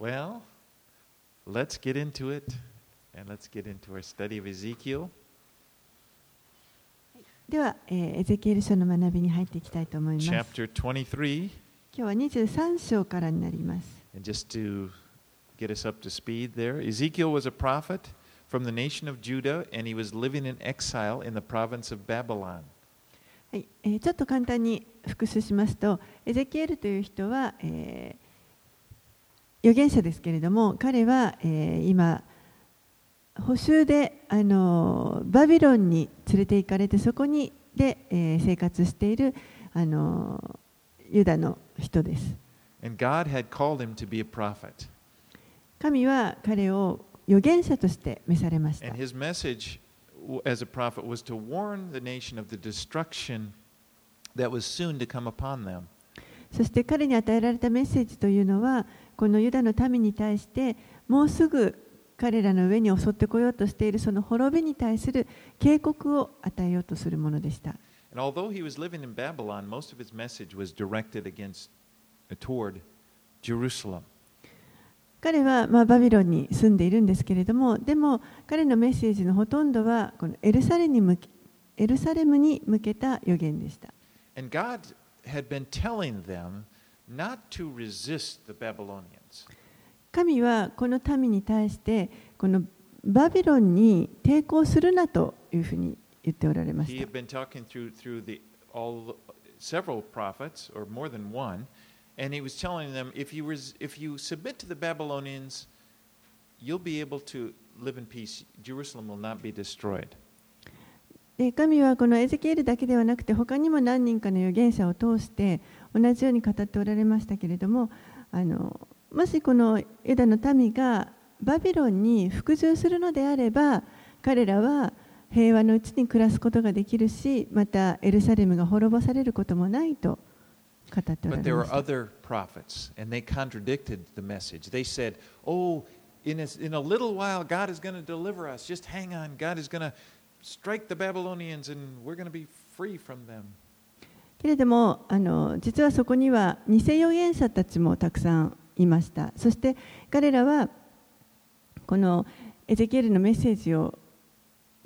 Well, let's get into it and let's get into our study of Ezekiel. では、えーエゼキエル書の学びに入っていきたいと思います。今 Chapter 23. 日は23章からになります。And just to get us up to speed there, Ezekiel was a prophet from the nation of Judah, and he was living in exile in the province of Babylon. はいえーちょっと簡単に復習しますと、エゼキエルという人は、えー預言者ですけれども彼は、え、今補修であのバビロンに連れて行かれてそこにで、え、生活しているあのユダの人です。神は彼を預言者として召されました。そして彼に与えられたメッセージというのは、このユダの民に対して、もうすぐ彼らの上に襲ってこようとしているその滅びに対する警告を与えようとするものでした。彼はまバビロンに住んでいるんですけれども、でも彼のメッセージのほとんどはこのエルサレムに向け、エルサレムに向けた予言でした。神はこの民に対してこのバビロンに抵抗するなというふうに言っておられました。神はこのエゼキエルだけではなくて他にも何人かの預言者を通して同じように語っておられましたけれどももしこのユダの民がバビロンに服従するのであれば彼らは平和のうちに暮らすことができるしまたエルサレムが滅ぼされることもないと語っておらます。けれどもあの、実はそこには偽預言者たちもたくさん。いましたそして彼らはこのエゼキエルのメッセージを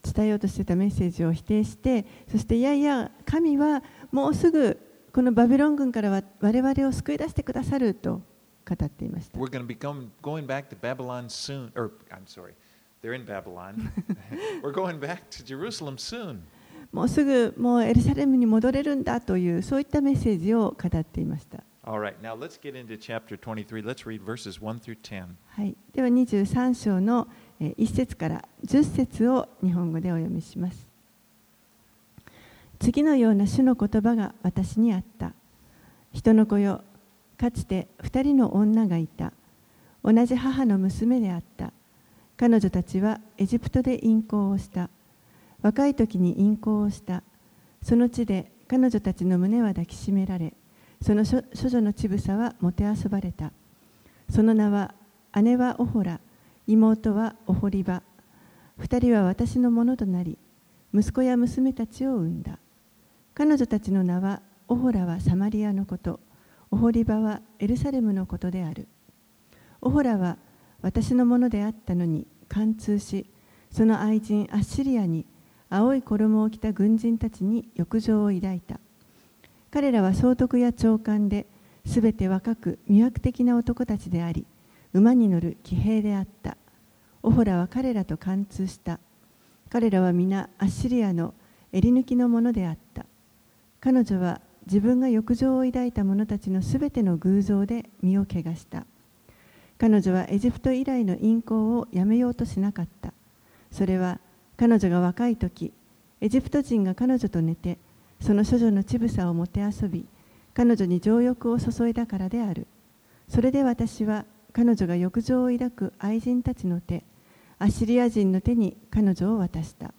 伝えようとしてたメッセージを否定してそしていやいや神はもうすぐこのバビロン軍からは我々を救い出してくださると語っていました We're going to be going, going back to Babylon soon. Or, I'm sorry, they're in Babylon. we're going back to Jerusalem soon. もうすぐもうエルサレムに戻れるんだというそういったメッセージを語っていましたはい、では23章のえ1節から10節を日本語でお読みします。次のような主の言葉が私にあった。人の子よ、かつて2人の女がいた。同じ母の娘であった。彼女たちはエジプトで淫行をした。若い時に淫行をした。その地で彼女たちの胸は抱きしめられ、その処女の乳房はもてあそばれた。その名は姉はオホラ、妹はオホリバ。二人は私のものとなり、息子や娘たちを産んだ。彼女たちの名は、オホラはサマリアのこと、オホリバはエルサレムのことである。オホラは私のものであったのに貫通し、その愛人アッシリアに青い衣を着た軍人たちに欲情を抱いた。彼らは総督や長官で、すべて若く魅惑的な男たちであり、馬に乗る騎兵であった。オホラは彼らと貫通した。彼らは皆アッシリアの襟抜きのものであった。彼女は自分が欲情を抱いた者たちのすべての偶像で身を汚した。彼女はエジプト以来の淫行をやめようとしなかった。それは彼女が若い時、エジプト人が彼女と寝て、その処女の乳房をもてあそび、彼女に情欲を注いだからである。それで私は彼女が欲情を抱く愛人たちの手、アッシリア人の手に彼女を渡した。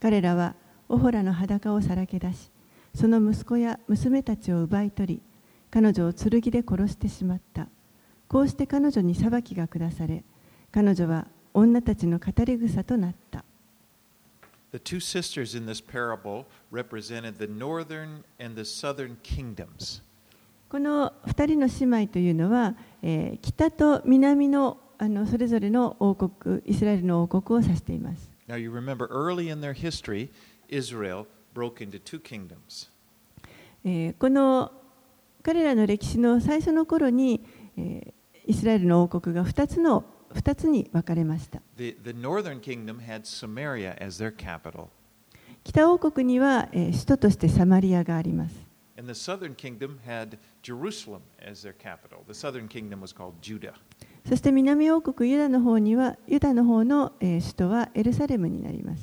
彼らはオホラの裸をさらけ出し、その息子や娘たちを奪い取り、彼女を剣で殺してしまった。こうして彼女に裁きが下され、彼女は女たちの語り草となった。The two sisters in this parable represented the northern and the southern kingdoms. この2人の姉妹というのは、えー北と南のあのそれぞれの王国、イスラエルの王国を指しています。Now, you remember early in their history, Israel broke into two kingdoms. えーこの彼らの歴史の最初の頃に、えーイスラエルの王国が2つの二つに分かれました。北王国には首都としてサマリアがあります。そして南王国ユダの方にはユダの方の首都はエルサレムになります。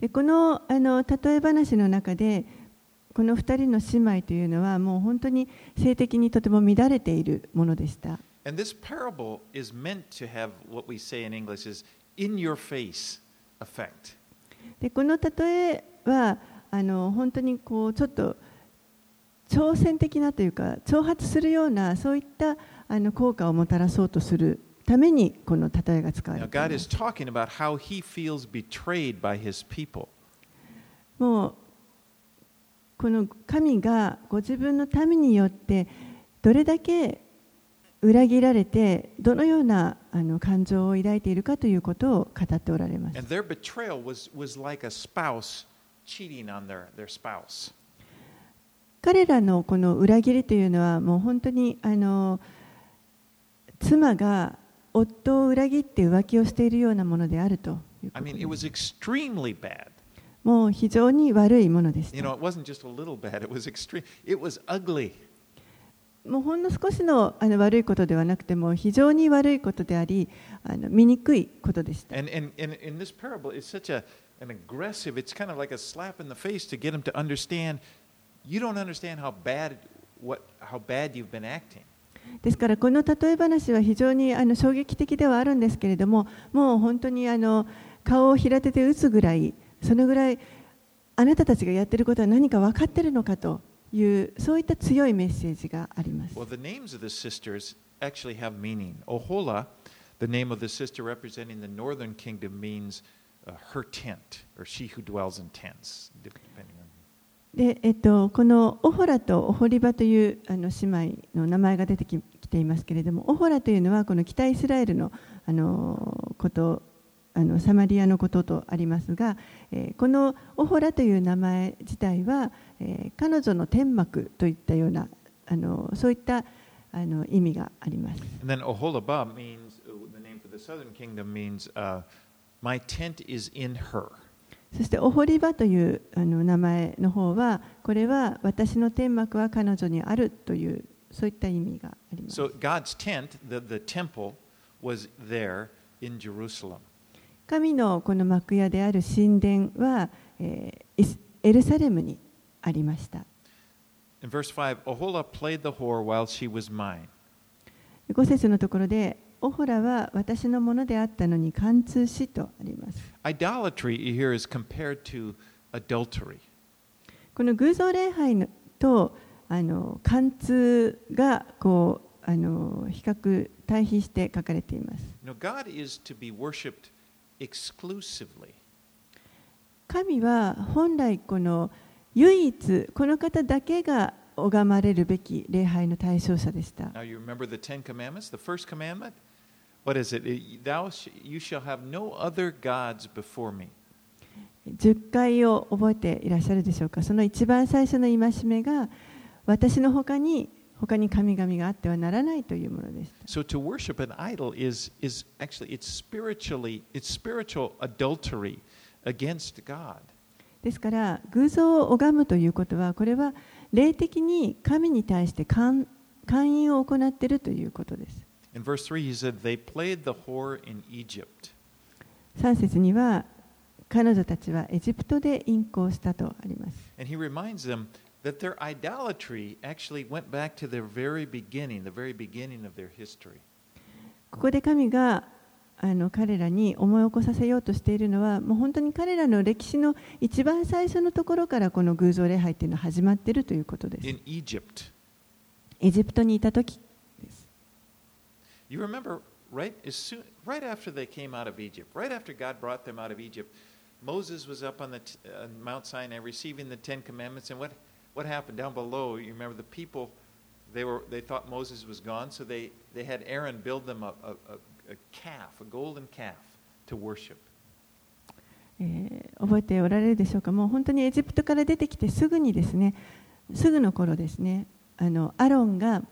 えこの,あの例え話の中で、この2人の姉妹というのはもう本当に性的にとても乱れているものでした。And this parable is meant to have what we say in English is in your face effect. でこの例えはあの本当にこうちょっと挑戦的なというか挑発するようなそういったあの効果をもたらそうとするためにこの例えが使われています。talking about how he feels betrayed by his people. もうこの神がご自分の民によってどれだけ裏切られてどのようなあの感情を抱いているかということを語っておられます。彼らのこの裏切りというのはもう本当にあの妻が夫を裏切って浮気をしているようなものであるということ mean, です bad. もう非常に悪いものでし。もうほんの少しの,あの悪いことではなくても非常に悪いことであり、あの見にくいことでした。で、ですからこの例え話は非常にあの衝撃的ではあるんですけれどももう本当にあの顔を平手で打つぐらいそのぐらいあなたたちがやっていることは何か分かっているのかというそういった強いメッセージがあります Well, the names of the sisters actually have meaning. Ohola, the name of the sister representing the northern kingdom, means uh, her tent, or she who dwells in tents, depending on. で、えっと、このオホラとオホリバというあの姉妹の名前が出てききていますけれどもオホラというのはこの北イスラエルのあのことあのサマリアのこととありますが、え、このオホラという名前自体は、え、彼女の天幕といったようなあのそういったあの意味があります。そしてオホリバというあの名前の方はこれは私の天幕は彼女にあるというそういった意味があります。So God's tent, the temple, was there in Jerusalem. 神のこの幕屋である神殿は、えー、エルサレムにありました。5節のところで、オホラは私のものであったのに貫通しとあります。Idolatry here is compared to adultery. この偶像礼拝のとあの貫通がこうあの比較対比して書かれています。Exclusively. 神は本来この唯一この方だけが拝まれるべき礼拝の対象者でした。Now, you remember the Ten Commandments? The first commandment? What is it? Thou you shall have no other gods before me. 10回を覚えていらっしゃるでしょうかその一番最初の戒めが私の他に他に神々があってはならないというものでした So to worship an idol is, is actually it's spiritually it's spiritual adultery against God. ですから偶像を拝むということはこれは霊的に神に対して勧勧誘を行っているということです In verse 3 he said they played the whore in Egypt. 3節には彼女たちはエジプトで淫行したとあります And he reminds them that their idolatry actually went back to their very beginning, the very beginning of their history. ここで神があの彼らに思い起こさせようとしているのはもう本当に彼らの歴史の一番最初のところからこの偶像礼拝っていうのは始まっているということです In Egypt. エジプトにいた時です You remember right as soon right after they came out of Egypt, right after God brought them out of Egypt, Moses was up on the t- uh, Mount Sinai receiving the Ten Commandments, and what, What happened down below? You remember the people, they, were, they thought Moses was gone, so they, they had Aaron build them a, a, a, a calf, a golden calf, to worship. えー覚えておられるでしょうか、もう本当にエジプトから出てきてすぐにですね、すぐの頃ですね、あのアロンが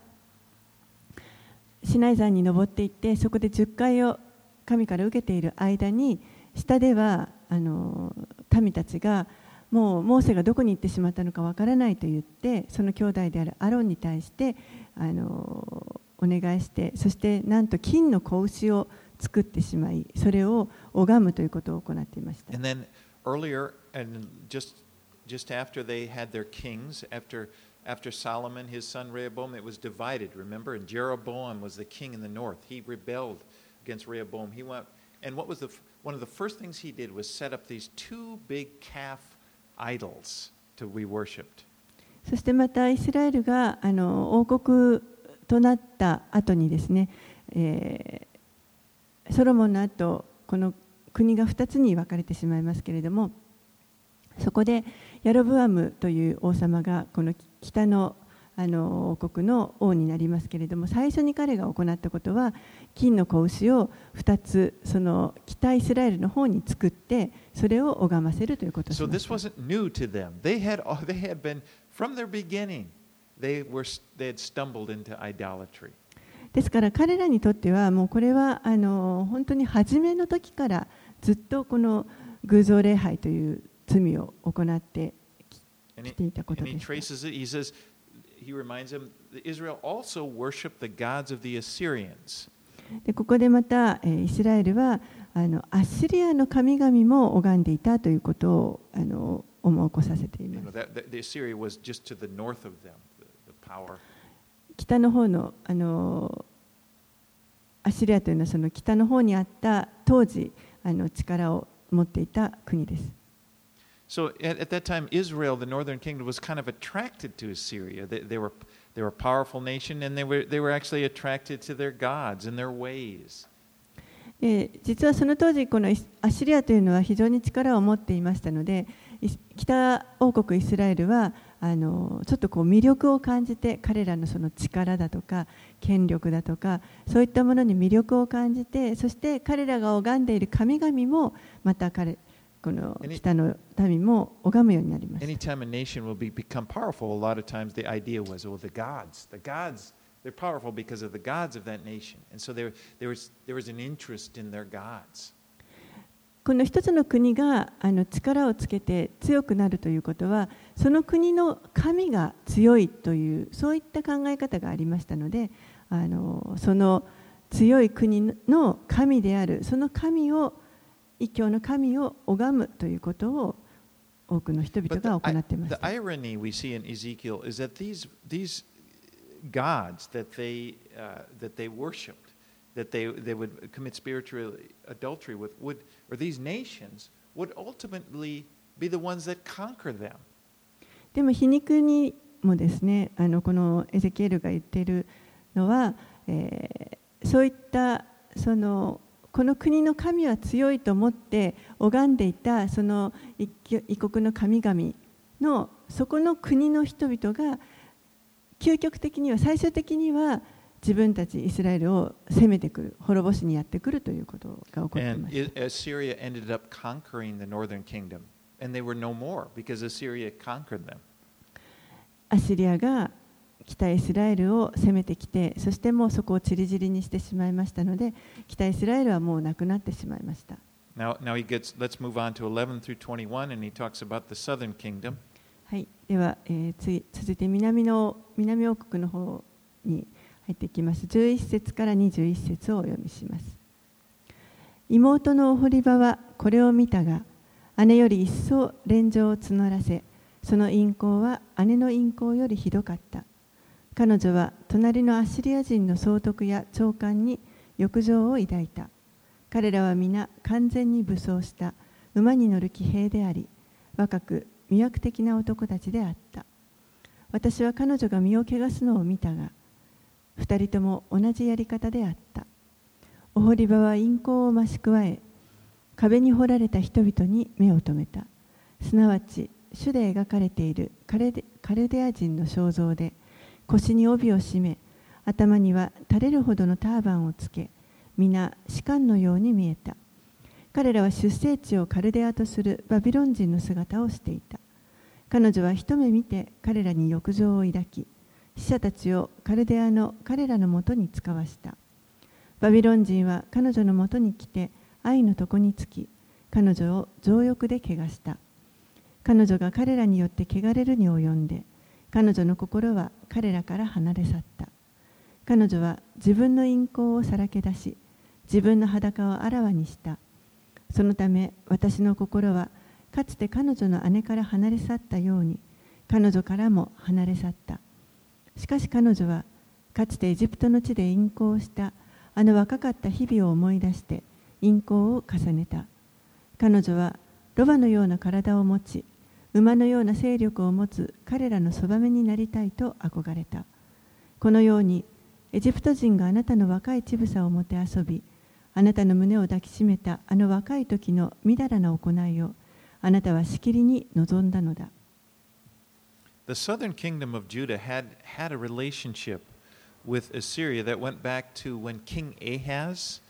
シナイ山に登っていって、そこで10回を神から受けている間に、下ではあの民たちが、もうモーセがどこに行ってしまったのかわからないと言って、その兄弟であるアロンに対してあのお願いして、そしてなんと金の子牛を作ってしまい、それを拝むということを行っていました。 And then earlier, and just, just after they had their kings, after, after Solomon, his son Rehoboam, it was divided, remember? And Jeroboam was the king in the north. He rebelled against Rehoboam. He went, and what was the, f- one of the first things he did was set up these two big calf idols to be worshipped. そしてまたイスラエルがあの王国となった後にですね、えーソロモンの後この国が2つに分かれてしまいますけれどもそこでヤロブアムという王様がこの北のあの王国の王になりますけれども最初に彼が行ったことは金の子牛を2つその北イスラエルの方に作ってそれを拝ませるということです。から彼らにとってはもうこれはあの本当に初めの時からずっとこの偶像礼拝という罪を行ってきていたことです。そし、イスラエルはあのアッシリアの神々も拝んでいたということをあの思い起こさせています。北の方のあのアッシリアというのはその北の方にあった当時あの力を持っていた国です。So at, at that time, Israel, the northern kingdom, was kind of attracted to Assyria. They, they, were, they were a powerful nation, and they were, they were actually attracted to their gods and their ways. で実はその当時このアッシリアというのは非常に力を持っていましたので北王国イスラエルはあのちょっとこう魅力を感じて彼らのその力だとか権力だとかそういったものに魅力を感じてそして彼らが拝んでいる神々もまた彼この北の民も拝むようになりましこの一つの国があの力をつけて強くなるということはその国の神が強いというそういった考え方がありましたのであのその強い国の神であるその神を異教の神を拝むということを多くの人々が行っています。Gods that they, uh, that they worshiped, that they, they would commit spiritual adultery with, would, or these nations, would ultimately be the ones that conquer them. でも皮肉にもですねあのこのエゼキエルが言っているのは、えーそういったそのこの国の神は強いと思って拝んでいたその異国の神々のそこの国の人々が究極的には最終的には自分たちイスラエルを攻めてくる滅ぼしにやってくるということが起こっています。I- Assyria ended up conquering the northern kingdom. And they were no more because Assyria conquered them. アッシリアが北イスラエルを攻めてきてそしてもうそこをちりぢりにしてしまいましたので北イスラエルはもうなくなってしまいました Now, now he gets, let's move on to 11 through 21, and he talks about the southern kingdom. はい、では、えー次続いて南の南王国の方に入っていきます。11節から21節をお読みします。妹のオホリバはこれを見たが姉より一層連情を募らせその陰行は姉の陰行よりひどかった。彼女は隣のアッシリア人の総督や長官に欲情を抱いた。彼らは皆完全に武装した。馬に乗る騎兵であり若く魅惑的な男たちであった。私は彼女が身を汚すのを見たが二人とも同じやり方であった。オホリバは陰行を増し加え壁に彫られた人々に目を留めた。すなわち主で描かれているカルデカルデア人の肖像で腰に帯を締め頭には垂れるほどのターバンをつけ皆士官のように見えた。彼らは出生地をカルデアとするバビロン人の姿をしていた。彼女は一目見て彼らに欲情を抱き死者たちをカルデアの彼らのもとに使わした。バビロン人は彼女のもとに来て愛の床につき彼女を情欲で汚した。彼女が彼らによって汚れるに及んで彼女の心は彼らから離れ去った。彼女は自分の陰行をさらけ出し自分の裸をあらわにした。そのため私の心はかつて彼女の姉から離れ去ったように彼女からも離れ去った。しかし彼女はかつてエジプトの地で陰行した。あの若かった日々を思い出して。陰行を重ねた。彼女はロバのような体を持ち。馬のような勢力を持つ。彼らのそばめになりたいと憧れた。このようにエジプト人があなたの若い乳房をもてあそび。あなたの胸を抱きしめたあの若い時のみだらな行いをあなたはしきりに望んだのだ The southern kingdom of Judah had, had a relationship with Assyria that went back to when King Ahaz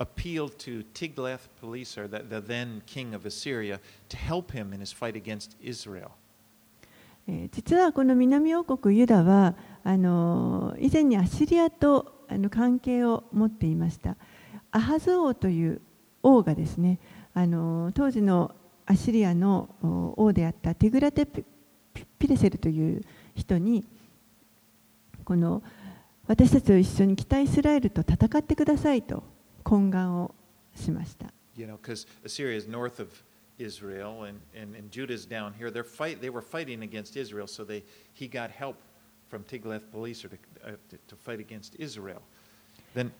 appealed to Tiglath-Pileser, the, the then king of Assyria, to help him in his fight against Israel. えー実はこの南王国ユダはあの以前にアシリアとあの関係を持っていましたアハズ王という王がですねあの当時のアシリアの王であったティグラテピレセルという人にこの私たちと一緒に北イスラエルと戦ってくださいと懇願をしました。You know, Israel and, and, and Judah's down here. They're fight, they were fighting against Israel, so they, he got help from Tiglath-Pileser to, uh, to, to fight against Israel. Then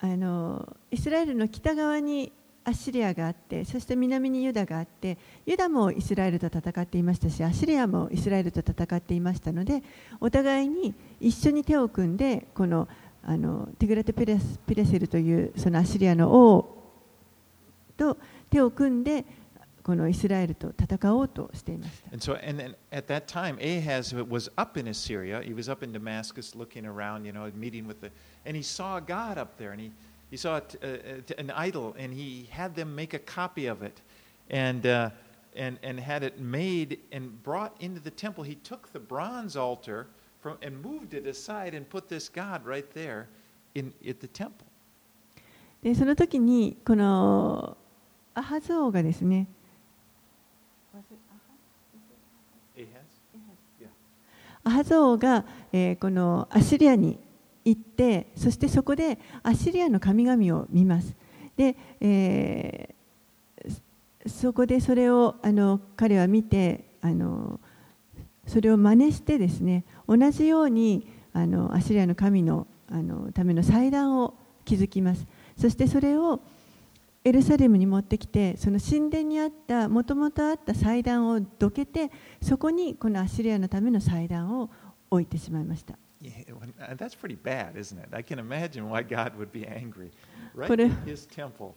あのイスラエルの北側にアッシリアがあってそして南にユダがあってユダもイスラエルと戦っていましたしアッシリアもイスラエルと戦っていましたのでお互いに一緒に手を組んでこのあのティグラテピレスピレセルというそのアッシリアの王と手を組んでこのイスラエルと戦おうとしていました。 And so, and then at that time, Ahaz was up in Assyria. He was up in Damascus, looking around, you know, meeting with the, and he saw God up there, and he, he saw t- uh, uh, an idol, and he had them make a copy of it, and uh, and and had it made and brought into the temple. He took the bronze altar from and moved it aside and put this God right there in at the temple. でその時にこのアハズ王がですね Ahaz. アハゾ王が、えーこのアッシリアに行ってそしてそこでアッシリアの神々を見ます。で、えーそこでそれをあの彼は見てあのそれを真似してですね同じようにあのアッシリアの神のあのための祭壇を築きます。そしてそれをエルサレムに持ってきてその神殿にあったもともとあった祭壇をどけてそこにこのアッシリアのための祭壇を置いてしまいました Yeah, when- uh, that's pretty bad, isn't it? I can imagine why God would be angry. Right But, uh, in His temple.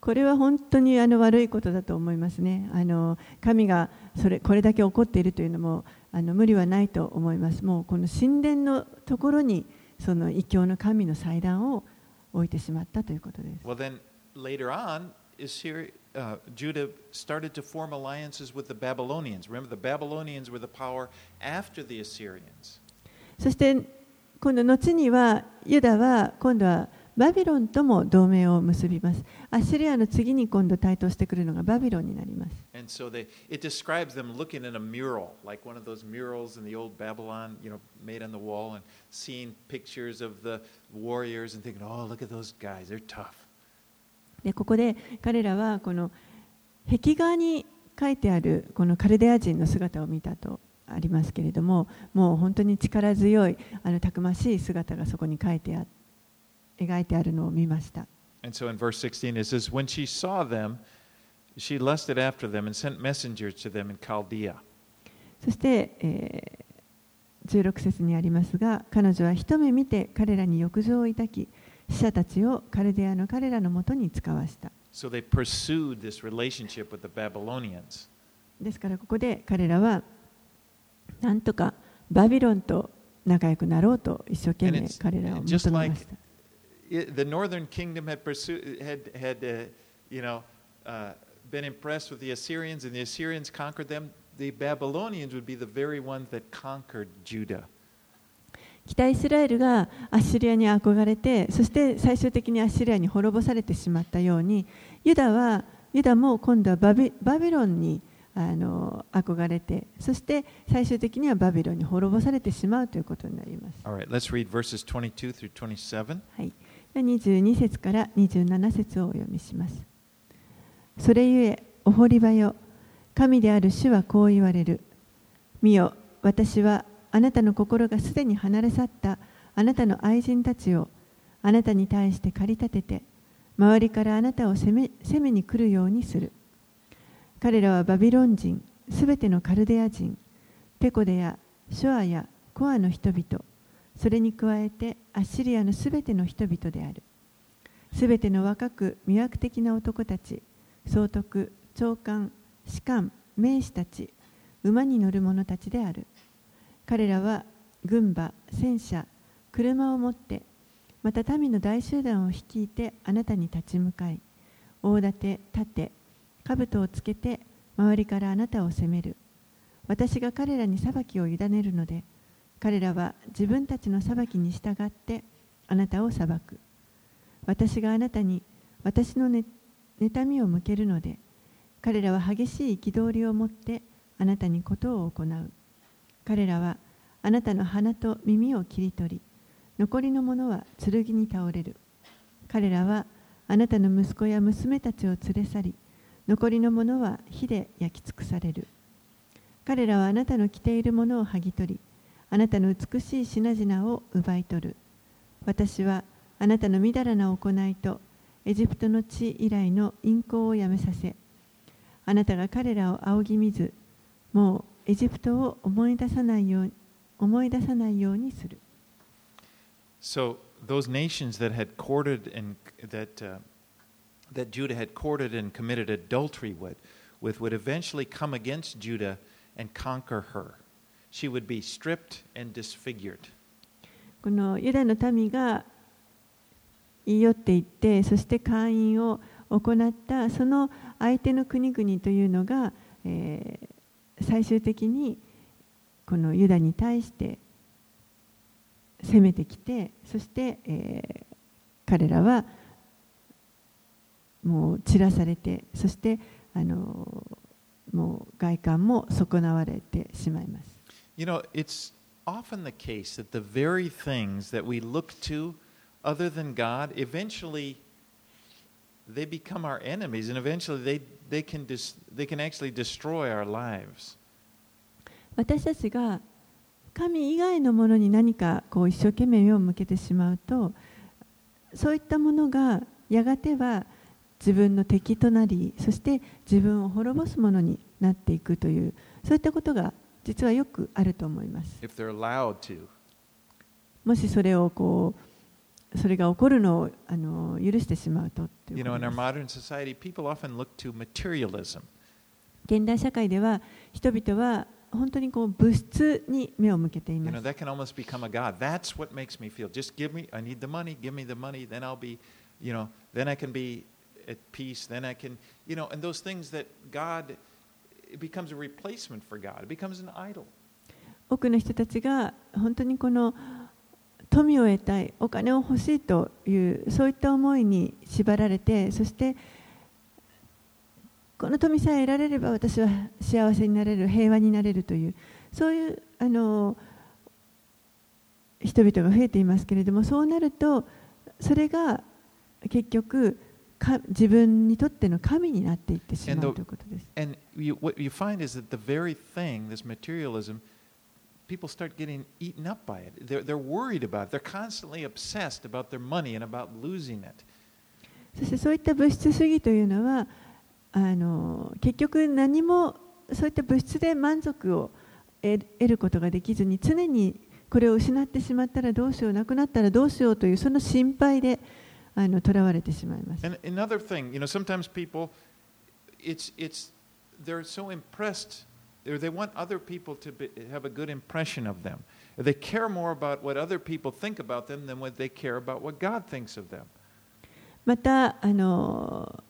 これは本当にあの悪いことだと思いますねあの神がそれこれだけ怒っているというのもあの無理はないと思いますもうこの神殿のところにその異教の神の祭壇を置いてしまったということです Well, then later on, Assyria, uh, Judah started to form alliances with the Babylonians. Remember, the Babylonians were the power after the Assyrians. そして今度後にはユダは今度はバビロンとも同盟を結びますアッシリアの次に今度台頭してくるのがバビロンになります And so they, it describes them looking at a mural, like one of those murals in the old Babylon, you know, made on the wall, and seeing pictures of the warriors and thinking, oh, look at those guys, they're tough. でここで彼らはこの壁画に書いてあるこのカルデア人の姿を見たとありますけれどももう本当に力強いあのたくましい姿がそこに書いてあ描いてあるのを見ました And so in verse 16 it says, When she saw them, she lusted after them and sent messengers to them in Chaldea. そして、えー16節にありますが彼女は一目見て彼らに欲情を抱き死者たちをカルデアの彼らのもとに使わした So they pursued this relationship with the Babylonians. ですからここで彼らはなんとかバビロンと仲良くなろうと一生懸命彼らを求めました。the northern kingdom had pursued, had, had uh, you know, uh, been impressed with the Assyrians, and the Assyrians conquered them. The Babylonians would be the very ones that conquered Judah. 北イスラエルがアッシリアに憧れてそして最終的にアッシリアに滅ぼされてしまったようにユダはユダも今度はバビバビロンにあの憧れてそして最終的にはバビロンに滅ぼされてしまうということになります。All right, let's read verses 22 through 27. はい、22節から27節をお読みします。それゆえ、お堀場よ、神である主はこう言われる。見よ、私はあなたの心がすでに離れ去ったあなたの愛人たちをあなたに対して駆り立てて、周りからあなたを攻め攻めに来るようにする。彼らはバビロン人、すべてのカルデア人、ペコデやショアやコアの人々、それに加えてアッシリアのすべての人々である。すべての若く魅惑的な男たち、総督、長官、士官、名士たち、馬に乗る者たちである。彼らは軍馬、戦車、車を持って、また民の大集団を率いてあなたに立ち向かい、大盾、盾、兜をつけて周りからあなたを責める。私が彼らに裁きを委ねるので、彼らは自分たちの裁きに従ってあなたを裁く。私があなたに私のね妬みを向けるので、彼らは激しい憤りを持ってあなたにことを行う。彼らはあなたの鼻と耳を切り取り、残りの者は剣に倒れる。彼らはあなたの息子や娘たちを連れ去り、残りの者は火で焼き尽くされる。彼らはあなたの着ているものを剥ぎ取り、あなたの美しい品々を奪い取る。私はあなたのみだらな行いとエジプトの地以来の淫行をやめさせ、あなたが彼らを仰ぎ見ず、もうエジプトを思い出さないよう思い出さないようにする。So those nations that had courted and that uh, that Judah had courted and committed adultery with, with would eventually come against Judah and conquer her. She would be stripped and disfigured. このユダの民が言い寄っていって、そして会員を行ったその相手の国々というのが、えー最終的にこのユダに対して攻めてきて、そして、えー彼らはもう散らされて、そしてあのもう外観も損なわれてしまいます。You know, it's often the case that the very things that we look to other than God eventually 私たちが神以外のものに何かこう一生懸命目を向けてしまうとそういったものがやがては自分の敵となりそして自分を滅ぼすものになっていくというそういったことが実はよくあると思います。もしそれをこうそれが起こるのをあの許してしまうととい You うこ know, とです.現代社会では人々は本当にこう物質に目を向けてい You ま know, す that can almost become a god. That's what makes me feel. Just give me, I need the money, give me the money, then I'll be, you know, then I can be at peace, then I can, you know, and those things that God, it becomes a replacement for God, it becomes an idol. 多くの人たちが本当にこの富を得たいお金を欲しいというそういった思いに縛られてそしてこの富さえ得られれば私は幸せになれる平和になれるというそういうあの人々が増えていますけれどもそうなるとそれが結局か自分にとっての神になっていってしまうということです。And you, what you find is that the very thing, this materialism, people start getting eaten up by it. They're, they're worried about it. They're constantly obsessed about their money and about losing it. そしてそういった物質主義というのはあの結局何もそういった物質で満足を得得ることができずに常にこれを失ってしまったらどうしようなくなったらどうしようというその心配であの囚われてしまいます。And another thing, you know, sometimes people, it's, it's, they're so impressed, or they want other people to be, have a good impression of them. They care more about what other people think about them than what they care about what God thinks of them. またあの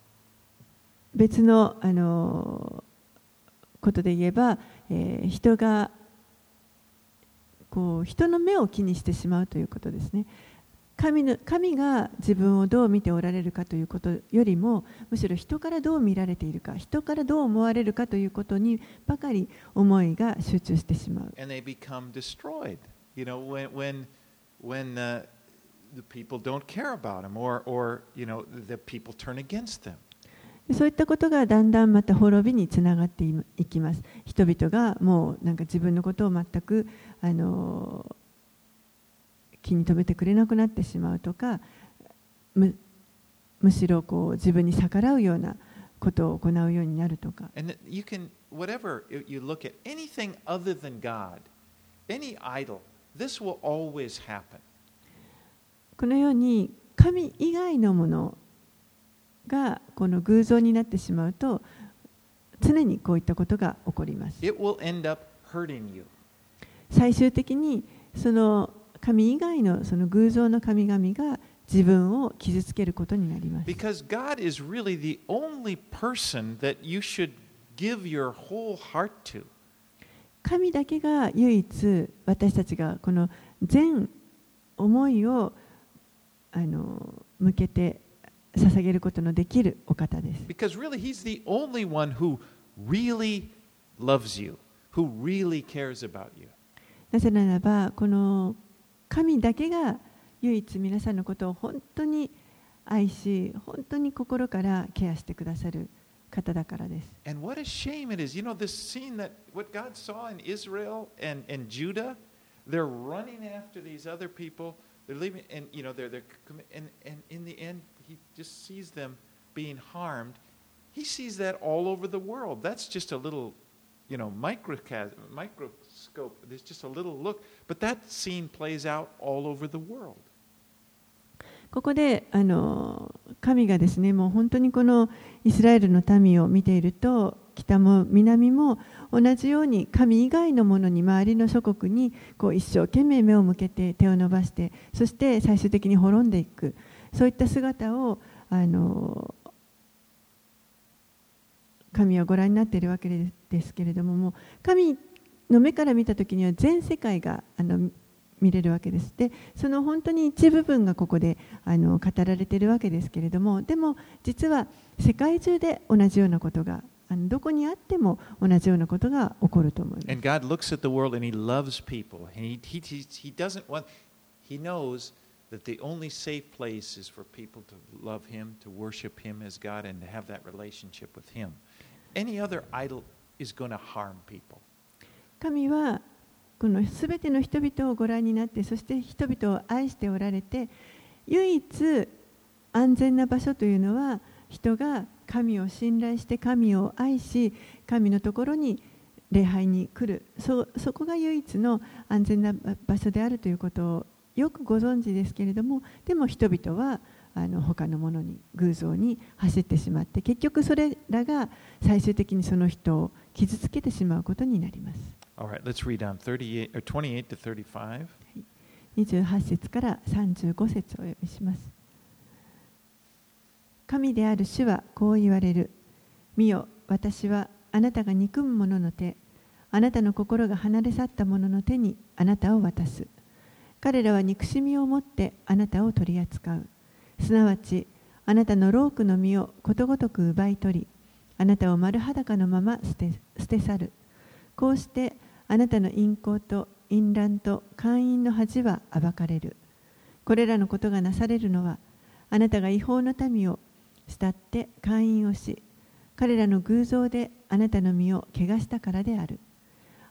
別のあのことで言えば、えー人がこう人の目を気にしてしまうということですね神の神が自分をどう見ておられるかということよりもむしろ人からどう見られているか人からどう思われるかということにばかり思いが集中してしまう And they become destroyed, you know, when, when, when uh, the people don't care about them or, or, you know, the people turn against them. そういったことがだんだんまた滅びにつながっていいきます。人々がもうなんか自分のことを全くあの気に留めてくれなくなってしまうとかむ,しろこう自分に逆らうようなことを行うようになるとか。このように神以外のものがこの偶像になってしまうと常にこういったことが起こります。最終的にその神以外のその偶像の神々が自分を傷つけることになります。Because God is really the only person that you should give your whole heart to. 神だけが唯一私たちがこの全思いをあの向けて捧げることのできるお方です。Because really, He's the only one who really loves you, who really cares about you. なぜならばこの 神だけが唯一皆さんのことを本当に愛し本当に心からケアしてくださる方だからです。 And what a shame it is. You know, this scene that what God saw in Israel and, and Judah, they're running after these other people. They're leaving, and you know, they're, they're commi- and, and in the end, he just sees them being harmed. He sees that all over the world. That's just a little, you know, microcas- scope. There's just a little look. But that scene plays out all over the world. ここであの神がですねもう本当にこのイスラエルの民を見ていると北も南も同じように神以外のものに周りの諸国にこう一生懸命目を向けて手を伸ばしてそして最終的に滅んでいくそういった姿をあの神はご覧になっているわけですけれどももう神の目から見た時には全世界があの見れるわけです。でその本当に一部分がここであの語られているわけですけれどもでも実は世界中で同じようなことがあのどこにあっても同じようなことが起こると思います。And God looks at ですから、神様は世界神はこのすべての人々をご覧になってそして人々を愛しておられて唯一安全な場所というのは人が神を信頼して神を愛し神のところに礼拝に来るそそこが唯一の安全な場所であるということをよくご存知ですけれどもでも人々はあの他のものに偶像に走ってしまって結局それらが最終的にその人を傷つけてしまうことになります。Right, let's read on 28 to 35. 28節から35節をお読みします。神である主はこう言われる。見よ、私はあなたが憎む者の手、あなたの心が離れ去った者の手にあなたを渡す。彼らは憎しみを持ってあなたを取り扱う。すなわち、あなたのロークの実をことごとく奪い取り、あなたを丸裸のまま捨て捨て去る。こうしてあなたの陰行と淫乱と姦淫の恥は暴かれる。これらのことがなされるのは、あなたが違法の民を慕って姦淫をし、彼らの偶像であなたの身を汚したからである。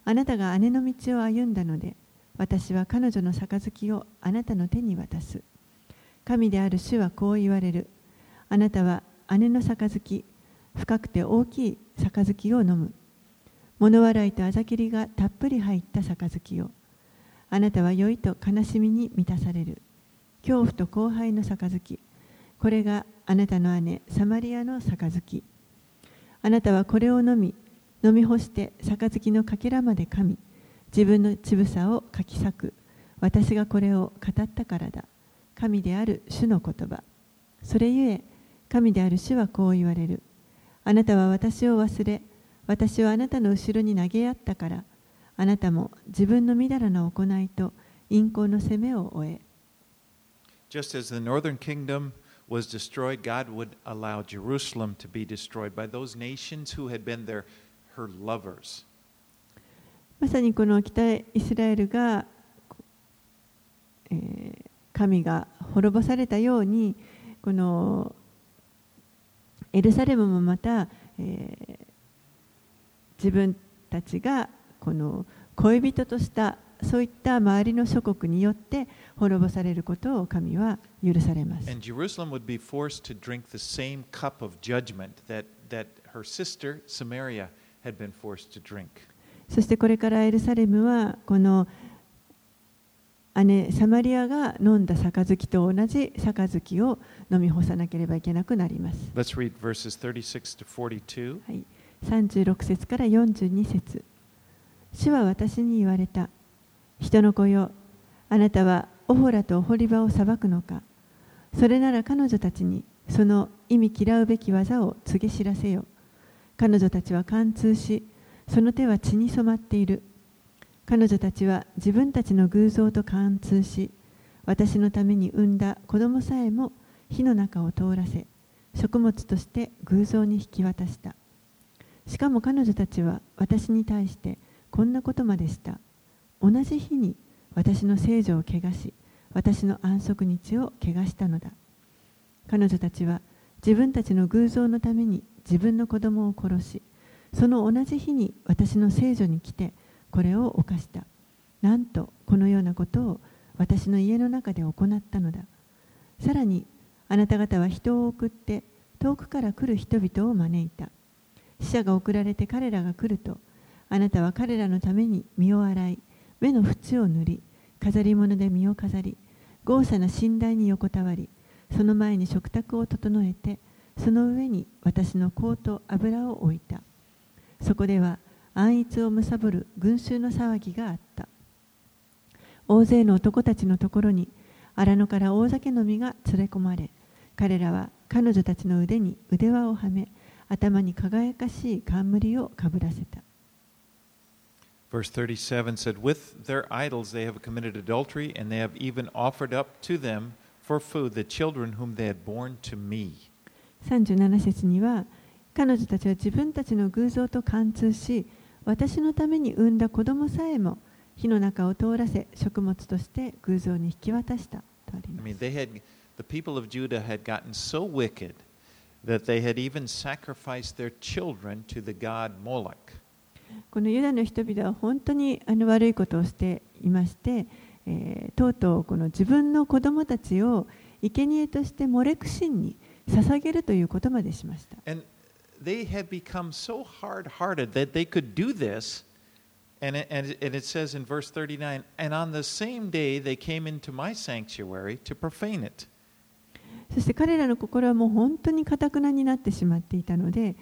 あなたが姉の道を歩んだので、私は彼女の杯をあなたの手に渡す。神である主はこう言われる。あなたは姉の杯、深くて大きい杯を飲む。物笑いとあざきりがたっぷり入った杯を。あなたは酔いと悲しみに満たされる。恐怖と荒廃の杯。これがあなたの姉サマリアの杯あなたはこれを飲み飲み干して杯のかけらまで噛み自分の乳房をかき裂く私がこれを語ったからだ神である主の言葉それゆえ神である主はこう言われるあなたは私を忘れ私はあなたの後ろに投げやったからあなたも自分のみだらな行いと陰行の責めを終え Just as the northern kingdom was destroyed, God would allow Jerusalem to be destroyed by those nations who had been their, her lovers. まさにこの北イスラエルが、えー神が滅ぼされたようにこのエルサレムもまた、えー自分たちがこの恋人としたそういった周りの諸国によって滅ぼされることを神は許されます。そしてこれからエルサレムはこの姉サマリアが飲んだ杯と同じ杯を飲み干さなければいけなくなります。はい36節から42節主は私に言われた。人の子よ、あなたはオホラとオホリバを裁くのか。それなら彼女たちにその意味嫌うべき技を告げ知らせよ。彼女たちは貫通し、その手は血に染まっている。彼女たちは自分たちの偶像と貫通し、私のために産んだ子供さえも火の中を通らせ、食物として偶像に引き渡した。しかも彼女たちは私に対してこんなことまでした。同じ日に私の聖女を汚し、私の安息日を汚したのだ。彼女たちは自分たちの偶像のために自分の子供を殺し、その同じ日に私の聖女に来てこれを犯した。なんとこのようなことを私の家の中で行ったのだ。さらにあなた方は人を送って遠くから来る人々を招いた。死者が送られて彼らが来ると、あなたは彼らのために身を洗い、目の縁を塗り、飾り物で身を飾り、豪華な寝台に横たわり、その前に食卓を整えて、その上に私の香と油を置いた。そこでは安逸を貪る群衆の騒ぎがあった。大勢の男たちのところに荒野から大酒飲みが連れ込まれ、彼らは彼女たちの腕に腕輪をはめ、頭に輝かしい冠をかぶらせた。Verse 37 said, With their idols they have committed adultery, and they have even offered up to them for food the children whom they had borne to me. 37節には彼女たちは自分たちの偶像と貫通し私のために産んだ子供さえも火の中を通らせ食物として偶像に引き渡したとあり I ま mean, す they had, the people of Judah had gotten so wicked that they had even sacrificed their children to the god Moloch. このユダの人々は本当にあの悪いことをしていまして、えーとうとうこの自分の子供たちを生贄としてモレク神に捧げるということまでしました And they had become so hard hearted that they could do this. And it, and, it, and it says in verse 39 And on the same day they came into my sanctuary to profane it. そして彼らの心はもう本当にかたくなになってしまっていたので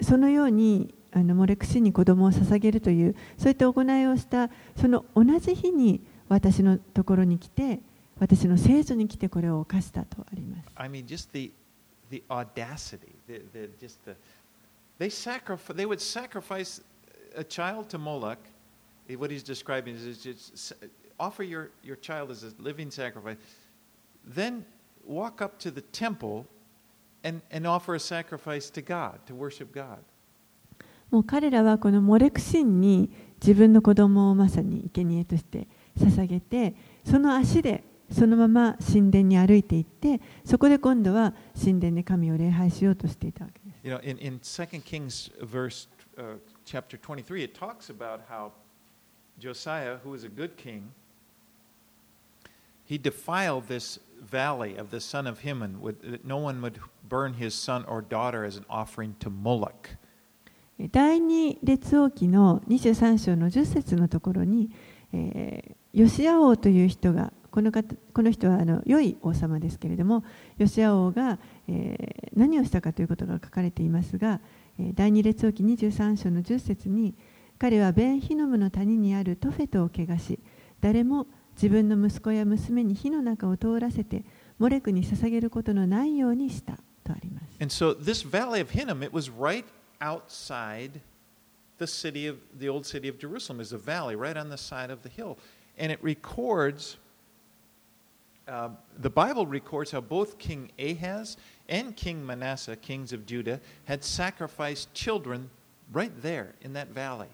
そのようにあのモレクシに子供を捧げるというそういった行いをしたその同じ日に私のところに来て私の聖書に来てこれを犯したとあります I mean, just the, the audacity, the, the, just the, they, sacrifice, they would sacrifice a child to Moloch. Eh, What he's describing is, is just s- offer your, your child as a living sacrifice, then walk up to the temple and, and offer a sacrifice to God, to worship God. もう彼らはこのモレクシンに自分の子供をまさに生贄として捧げてその足でそのまま神殿に歩いていってそこで今度は神殿で神を礼拝しようとしていたわけです You know, in, in 2 Kings verse uh, chapter 23, it talks about how Josiah, who was a good king, he defiled this valley of the son of Hinnom, with, that no one would burn his son or daughter as an offering to Moloch. 第二列王記の23章の10節のところに、えーヨシア王という人がこの方この人はあの良い王様ですけれどもヨシア王が、えー、何をしたかということが書かれていますがえー第二列王記23章の10節に彼はベンヒノムの谷にあるトフェトを汚し誰も自分の息子や娘に火の中を通らせてモレクに捧げることのないようにしたとあります。And so this valley of Hinnom, it was right outside the city of the old city of Jerusalem is a valley right on the side of the hill. And it records, uh, the Bible records how both King Ahaz and King Manasseh, kings of Judah, had sacrificed children right there in that valley.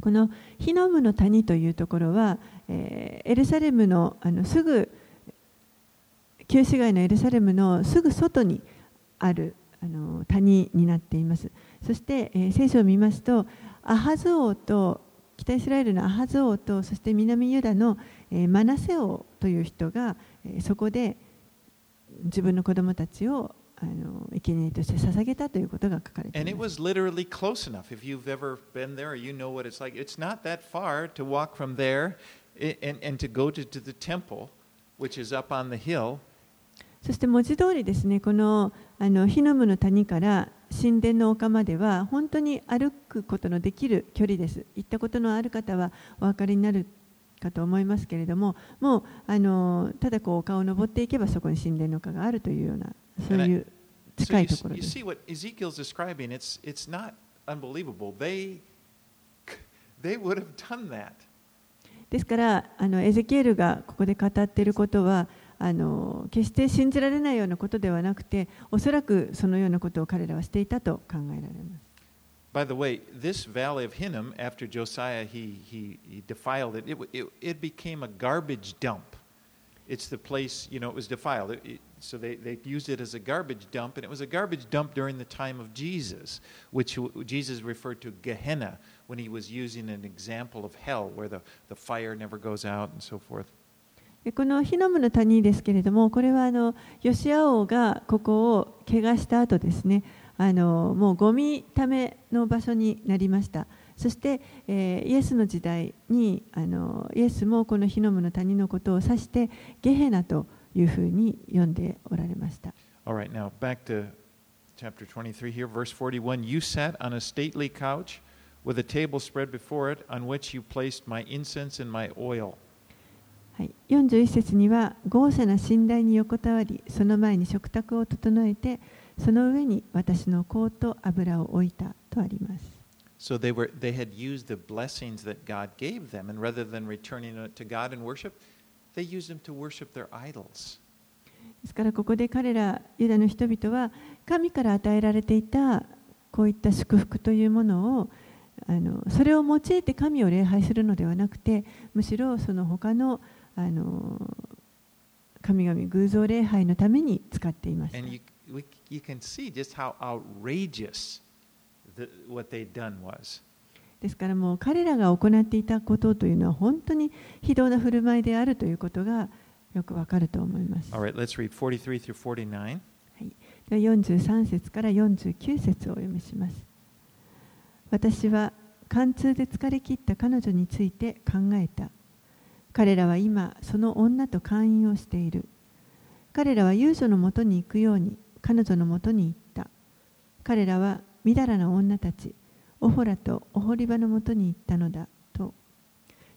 このヒノムの谷というところは、えー、エルサレムのあのすぐ旧市街のエルサレムのすぐ外にあるあの谷になっています。そして、えー、聖書を見ますと、アハズ王と北イスラエルのアハズ王とそして南ユダの、えー、マナセ王という人が、えー、そこで自分の子供たちをあの生贄として捧げたということが書かれています。そして文字通りですね、この,あの火の湯の谷から神殿の丘までは本当に歩くことのできる距離です。行ったことのある方はお分かりになるかと思いますけれども、もうあのただこう丘を登っていけばそこに神殿の丘があるというような。そういう近いところです。ですから、あのエゼキエルがここで語っていることは、あの決して信じられないようなことではなくて、おそらくそのようなことを彼らはしていたと考えられます。By the way, this valley of Hinnom, after Josiah he, he, he defiled it, it, it, it became a garbage dump. It's the place, you know, it was defiled. It, it, so they, they used it as a garbage dump, and it was a garbage dump during the time of Jesus, which Jesus referred to Gehenna when he was using an example of hell where the, the fire never goes out and so forth. このヒノムの谷ですけれども、これはあのヨシア王がここを怪我した後ですね、あのもうゴミための場所になりました。 そして、えー、イエスの時代にあのイエスもこのヒノムの谷のことを指してゲヘナというふうに読んでおられました。Alright, now back to chapter 23 here, verse 41. You sat on a stately couch with a table spread before it, on which you placed my incense and my oil. はい、41節には豪華な寝台に横たわりその前に食卓を整えてその上に私の香と油を置いたとあります。So they, were, they had used the blessings that God gave them, and rather than returning it to God in worship, they used them to worship their idols. ですからここで彼らユダの人々は神から与えられていたこういった祝福というものをあのそれを用いて神を礼拝するのではなくてむしろその他のあの神々偶像礼拝のために使っていました。we, you can see just how outrageous the, what they'd done was. ですからもう彼らが行っていたことというのは本当に非道な振る舞いであるということがよくわかると思います。Right, let's read 43 through 49. はい、では43節から49節をお読みします。私は貫通で疲れ切った彼女について考えた。彼らは今、その女と会員をしている。彼らは遊女のもとに行くように彼女のもとに行った。彼らはみだらな女たち、オホラとオホリバのもとに行ったのだと。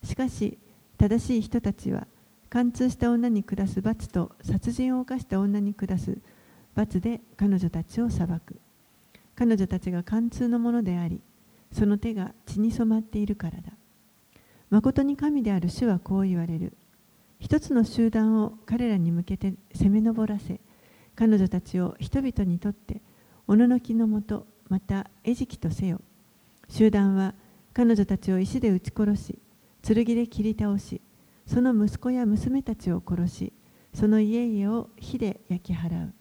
しかし、正しい人たちは、貫通した女に下す罰と殺人を犯した女に下す罰で彼女たちを裁く。彼女たちが貫通のものであり、その手が血に染まっているからだ。誠に神である主はこう言われる。一つの集団を彼らに向けて攻め上らせ、彼女たちを人々にとっておののきのもとまた餌食とせよ。集団は彼女たちを石で撃ち殺し剣で切り倒しその息子や娘たちを殺しその家々を火で焼き払う。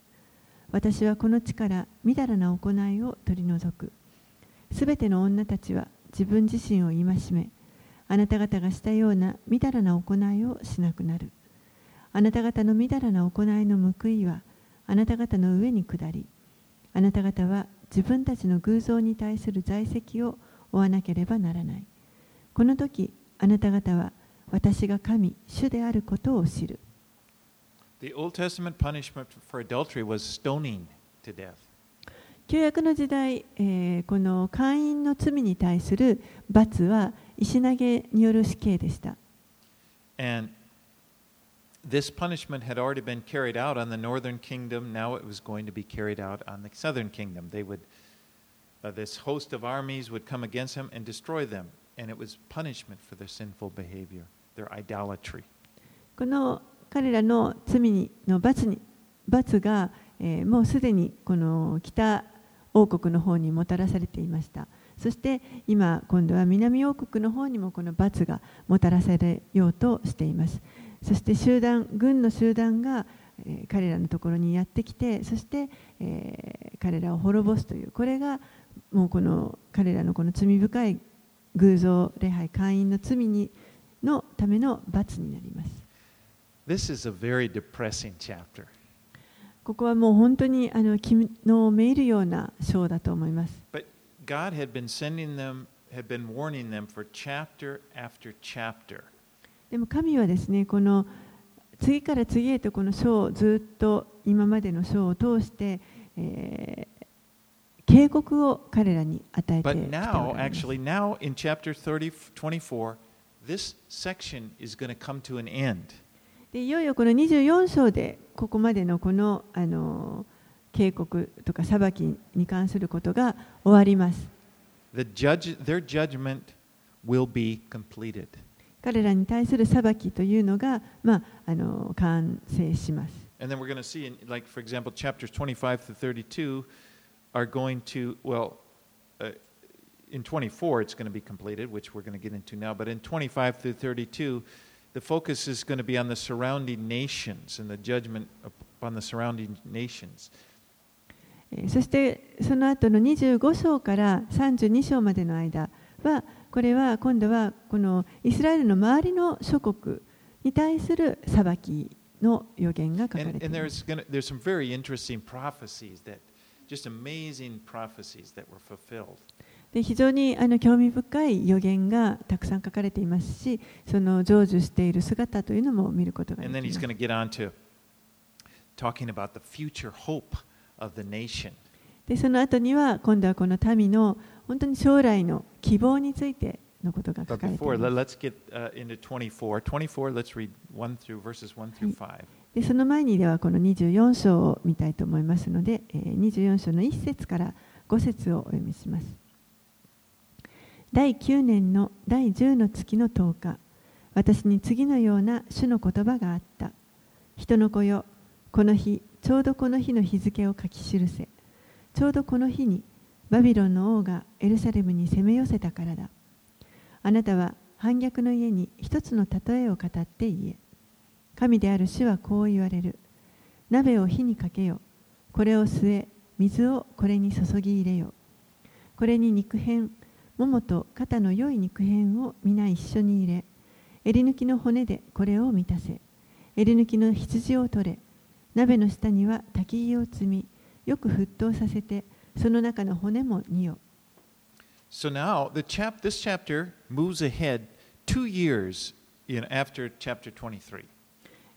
私はこの地からみだらな行いを取り除く。すべての女たちは自分自身を戒めあなた方がしたようなみだらな行いをしなくなる。あなた方のみだらな行いの報いはあなた方の上に下り。あなた方は自分たちの偶像に対する在籍を負わなければならないこの時あなた方は私が神、主であることを知る。The Old Testament punishment for adultery was stoning to death. 旧約の時代、えーこの会員の罪に対する罰は石投げによる死刑でした。And this punishment had already been carried out on the northern kingdom. Now it was going to be carried out on the southern kingdom. They would, uh, this host of armies would come against them and destroy them. And it was punishment for their sinful behavior, their idolatry. この彼らの罪にの罰に罰が、えーもうすでにこの北王国の方にもたらされていましたそして今今度は南王国の方にもこの罰がもたらされようとしています そして集団軍の集団が、えー彼らのところにやってきてそして、えー彼らを滅ぼすというこれがもうこの彼らのこの罪深い偶像礼拝会員の罪にのための罰になります This is a very depressing chapter. ここはもう本当にあの気のめいるような章だと思います。But God had been sending them, had been warning them for chapter after chapter. でも神はですね、この次から次へとこの書をずっと今までの書を通して、警告を彼らに与えています。This いよいよこの24章でここまでのこの,あの警告とか裁きに関することが終わります。彼らに対する裁きというのが、まあ、あの完成します。And then we're going to see, in, like, for example, chapters 25 to 32 are going to, well, uh, in 24 it's going to be completed, which we're going to get into now, but in 25 through 32, the focus is going to be on the surrounding nations and the judgment upon the surrounding nations. えーそしてその後の25章から32章までの間はこれは今度はこのイスラエルの周りの諸国に対する裁きの予言が書かれています。非常にあの興味深い予言がたくさん書かれていますし、その成就している姿というのも見ることができます。で、その後には今度はこの民の本当に将来の希望についてのことが書かれています let's get uh, into 24. 24, let's read 1 through verses 1 through 5. でその前にではこの24章を見たいと思いますので、えー24章の1節から5節をお読みします。第9年の第10の月の10日、私に次のような主の言葉があった。人の子よ、この日、ちょうどこの日の日付を書き記せ。ちょうどこの日に、バビロンの王がエルサレムに攻め寄せたからだ。あなたは反逆の家に一つの例えを語って言え。神である主はこう言われる。鍋を火にかけよ。これを据え、水をこれに注ぎ入れよ。これに肉片、ももと肩の良い肉片を皆一緒に入れ、襟抜きの骨でこれを満たせ。襟抜きの羊を取れ。鍋の下には焚き木を積み、よく沸騰させて、その中の骨も煮よ。So now the chap, this chapter moves ahead two years in, after chapter 23.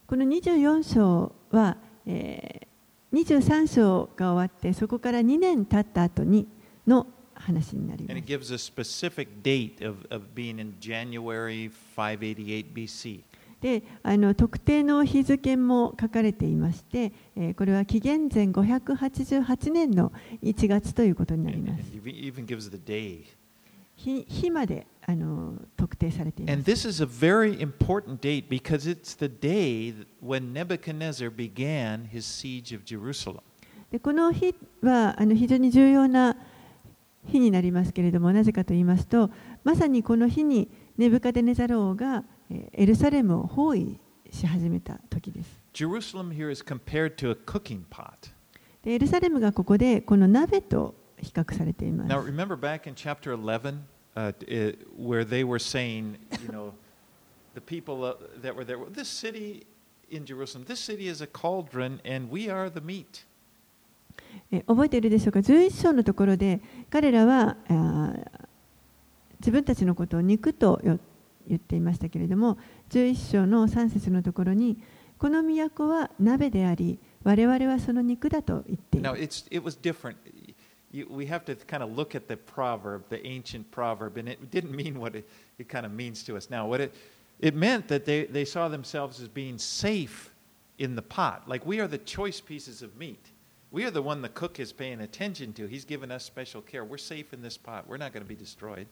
この24章は、えー23章が終わってそこから2年経った後にの話になりま And it す。gives a specific date of, of being in January 588 BC. であの特定の日付も書かれていまして、え、これは紀元前588年の1月ということになります。日,まであの特定されています。And this is a very important date because it's the day when Nebuchadnezzar でこの日はあの非常に重要な日になりますけれども、なぜかと言いますと、まさにこの日にネブカデネザル王がエルサレムを包囲し始めた時です。エルサレムがここでこの鍋と比較されています覚えているでしょうか ?11 章のところで彼らは自分たちのことを肉と呼んで言っていましたけれども11章の3節のところにこの都は鍋であり我々はその肉だと言っている Now, it's, it was different. You, we have to kind of look at the proverb, the ancient proverb, and it didn't mean what it, it kind of means to us now. What it, it meant that they, they saw themselves as being safe in the pot. Like we are the choice pieces of meat. We are the one the cook is paying attention to. He's given us special care. We're safe in this pot. We're not going to be destroyed.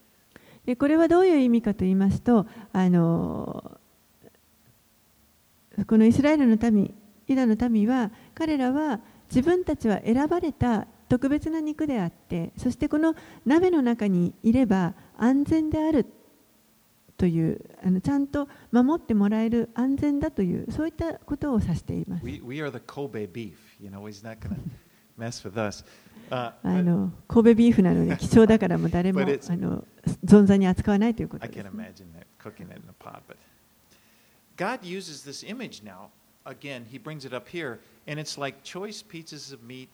でこれはどういう意味かと言いますとあのこのイスラエルの民ユダの民は彼らは自分たちは選ばれた特別な肉であってそしてこの鍋の中にいれば安全であるというあのちゃんと守ってもらえる安全だというそういったことを指しています。We, we Uh, あの神戸ビーフなので貴重だからもう誰もあの存在に扱わないということです. But God uses this image now. Again, He brings it up here, and it's like choice pieces of meat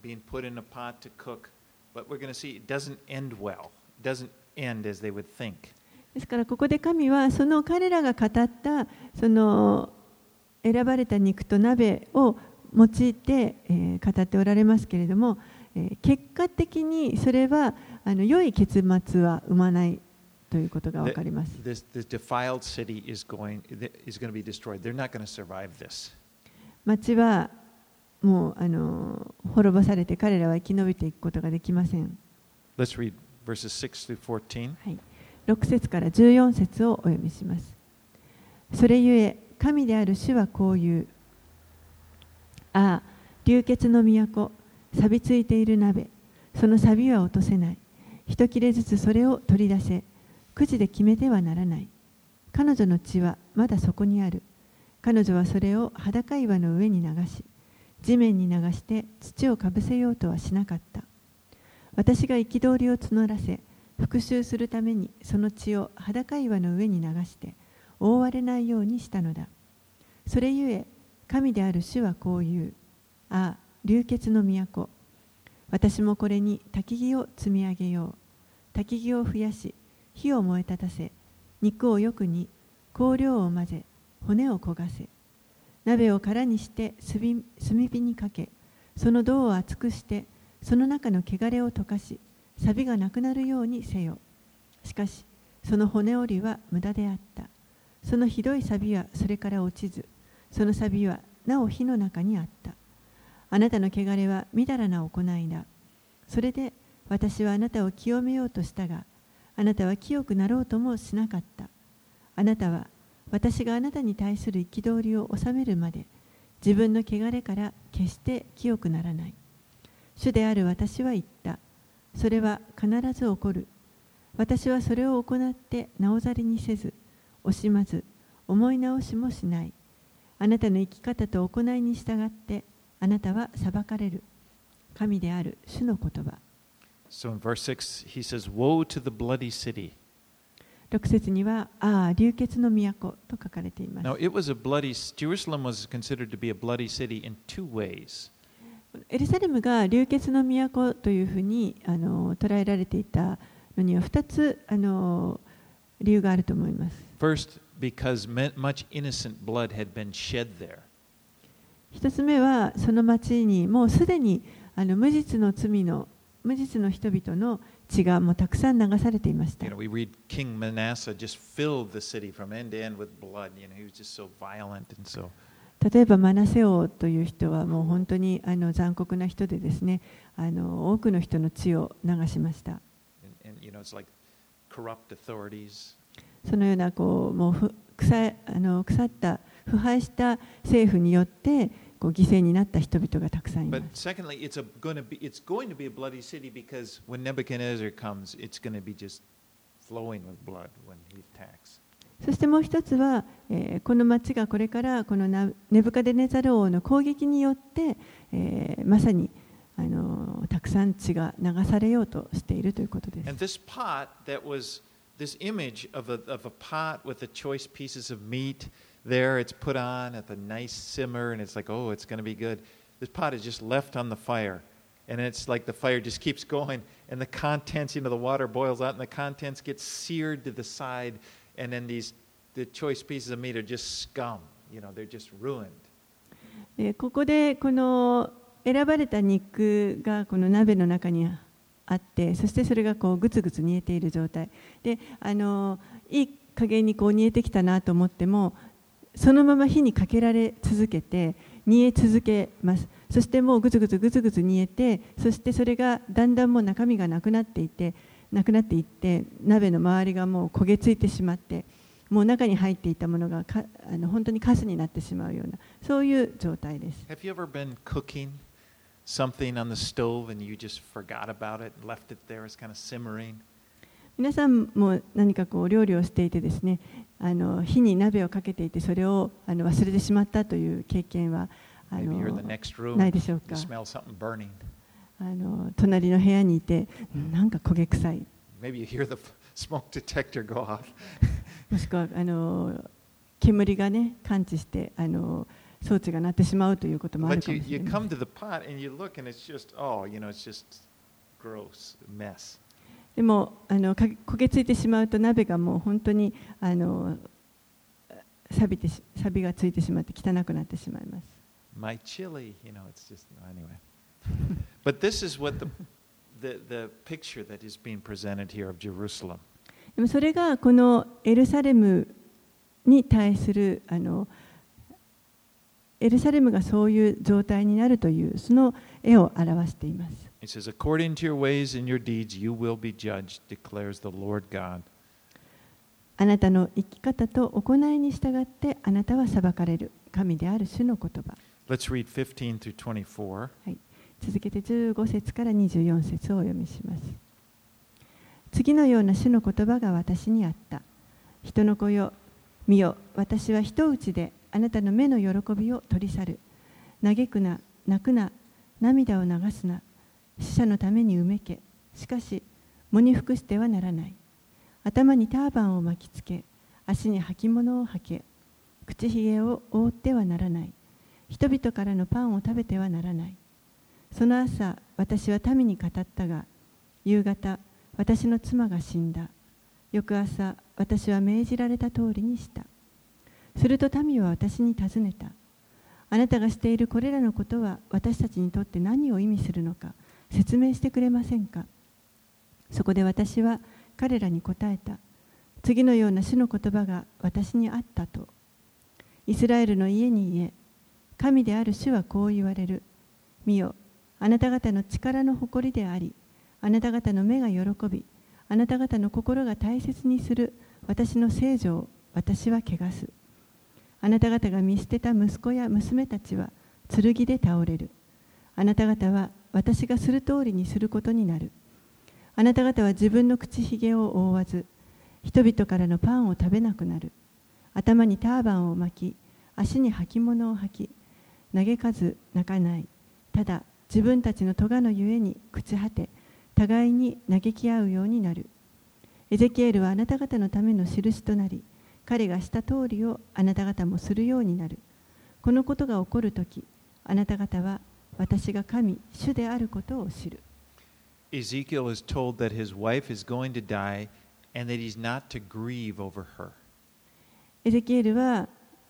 being put in a pot to cook. But we're going to see it doesn't end well. It doesn't end as they would think. ですからここで神はその彼らが語ったその選ばれた肉と鍋を用いて、えー語っておられますけれども、えー結果的にそれはあの良い結末は生まないということが分かります。This, this defiled city is going is going to be destroyed. They're not going to survive this. 町はもうあの滅ぼされて彼らは生き延びていくことができません。Let's read verses 6 through 14. はい、6節から14節をお読みします。それゆえ、神である主はこう言う。ああ、流血の都、錆びついている鍋、その錆びは落とせない。一切れずつそれを取り出せ、くじで決めてはならない。彼女の血はまだそこにある。彼女はそれを裸岩の上に流し、地面に流して土をかぶせようとはしなかった。私が憤りを募らせ、復讐するためにその血を裸岩の上に流して覆われないようにしたのだそれゆえ神である主はこう言う。ああ流血の都。私もこれに焚き木を積み上げよう。焚き木を増やし火を燃え立たせ肉をよく煮香料を混ぜ骨を焦がせ。鍋を空にして炭炭火にかけその銅を厚くしてその中の汚れを溶かし錆がなくなるようにせよ。しかしその骨折りは無駄であった。そのひどい錆はそれから落ちず。その錆はなお火の中にあった。あなたの汚れはみだらな行いだ。それで私はあなたを清めようとしたがあなたは清くなろうともしなかった。あなたは私があなたに対する憤りを収めるまで自分の汚れから決して清くならない。主である私は言った。それは必ず起こる。私はそれを行ってなおざりにせず惜しまず思い直しもしない。あなたの生き方と行いに従ってあなたは裁かれる神である主の言葉 So in verse 6, he says, Woe to the bloody city. 6節にはああ流血の都と書かれています Now, it was a bloody, Jerusalem was considered to be a bloody city in two ways. エルサレムが流血の都というふうにあの捉えられていたのには2つあの理由があると思います First, 一つ目はその町にもうすでにあの無実の罪の無実の人々の血がもうたくさん流されていました。例えばマナセオという人はもう本当にあの残酷な人でですねあの多くの人の血を流しました。そのようなこうもうふ腐あの腐った腐敗した政府によってこう犠牲になった人々がたくさんいます secondly, it's going to be it's going to be a bloody city because when Nebuchadnezzar comes, it's going to be just flowing with blood when he attacks. そしてもう一つは、えーこの町がこれからこのナネブカデネザル王の攻撃によって、えーまさにあのたくさん血が流されようとしているということです And this pot that was this image of a, of a pot with the choice pieces of meat there, it's put on at the nice simmer, and it's like, oh, it's going to be good. This pot is just left on the fire. And it's like the fire just keeps going, and the contents, you know, the water boils out, and the contents get seared to the side, and then these the choice pieces of meat are just scum. You know, they're just ruined. でここでこの選ばれた肉がこの鍋の中に あってそしてそれがこうぐつぐつ煮えている状態。であのいい加減にこう煮えてきたなと思ってもそのまま火にかけられ続けて煮え続けます。そしてもうぐつぐつぐつぐつ煮えてそしてそれがだんだんもう中身がなくなっていってなくなっていって鍋の周りがもう焦げついてしまってもう中に入っていたものがかあの本当にカスになってしまうようなそういう状態です。something on the stove and you just forgot about it left it there as kind of simmering? 皆さんも何かこう料理をしていてですねあの火に鍋をかけていてそれをあの忘れてしまったという経験はあのないでしょうか？あの隣の部屋にいてなんか焦げ臭い もしくはあの煙がね感知してあの。の装置が鳴ってしまうということもあるかもしれない oh. でもあのか焦げついてしまうと鍋がもう本当にあの錆びてし錆がついてしまって汚くなってしまいます。My chili, you know, it's just, anyway. but this is what the, the, the picture that is being presented here of Jerusalem. でもそれがこのエルサレムに対するあのエルサレムがそういう状態になるというその絵を表しています。It says, According to your ways and your deeds, you will be judged, declares the Lord God. あなたの生き方と行いに従ってあなたは裁かれる神である主の言葉。Let's read 15 through 24. 続けて15節から24節をお読みします。次のような主の言葉が私にあった。人の子よ、見よ、私は一打ちであなたの目の喜びを取り去る。嘆くな、泣くな、涙を流すな。死者のためにうめけ。しかし、喪に服してはならない。頭にターバンを巻きつけ、足に履物を履け。口ひげを覆ってはならない。人々からのパンを食べてはならない。その朝、私は民に語ったが、夕方、私の妻が死んだ。翌朝、私は命じられた通りにした。すると民は私に尋ねた。あなたがしているこれらのことは私たちにとって何を意味するのか説明してくれませんか？そこで私は彼らに答えた。次のような主の言葉が私にあったと。イスラエルの家に言え、神である主はこう言われる。見よ、あなた方の力の誇りであり、あなた方の目が喜び、あなた方の心が大切にする私の聖女を私は汚す。あなた方が見捨てた息子や娘たちは剣で倒れる。あなた方は私がする通りにすることになる。あなた方は自分の口ひげを覆わず、人々からのパンを食べなくなる。頭にターバンを巻き、足に履物を履き、嘆かず泣かない。ただ自分たちの咎のゆえに朽ち果て、互いに嘆き合うようになる。エゼキエルはあなた方のための印となり、彼がした通りをあなた方もするようになる。このことが起こるとき、あなた方は私が神、主であることを知る。Ezekiel is told that his wife is going to die and that he's not to grieve over her. エゼキエルは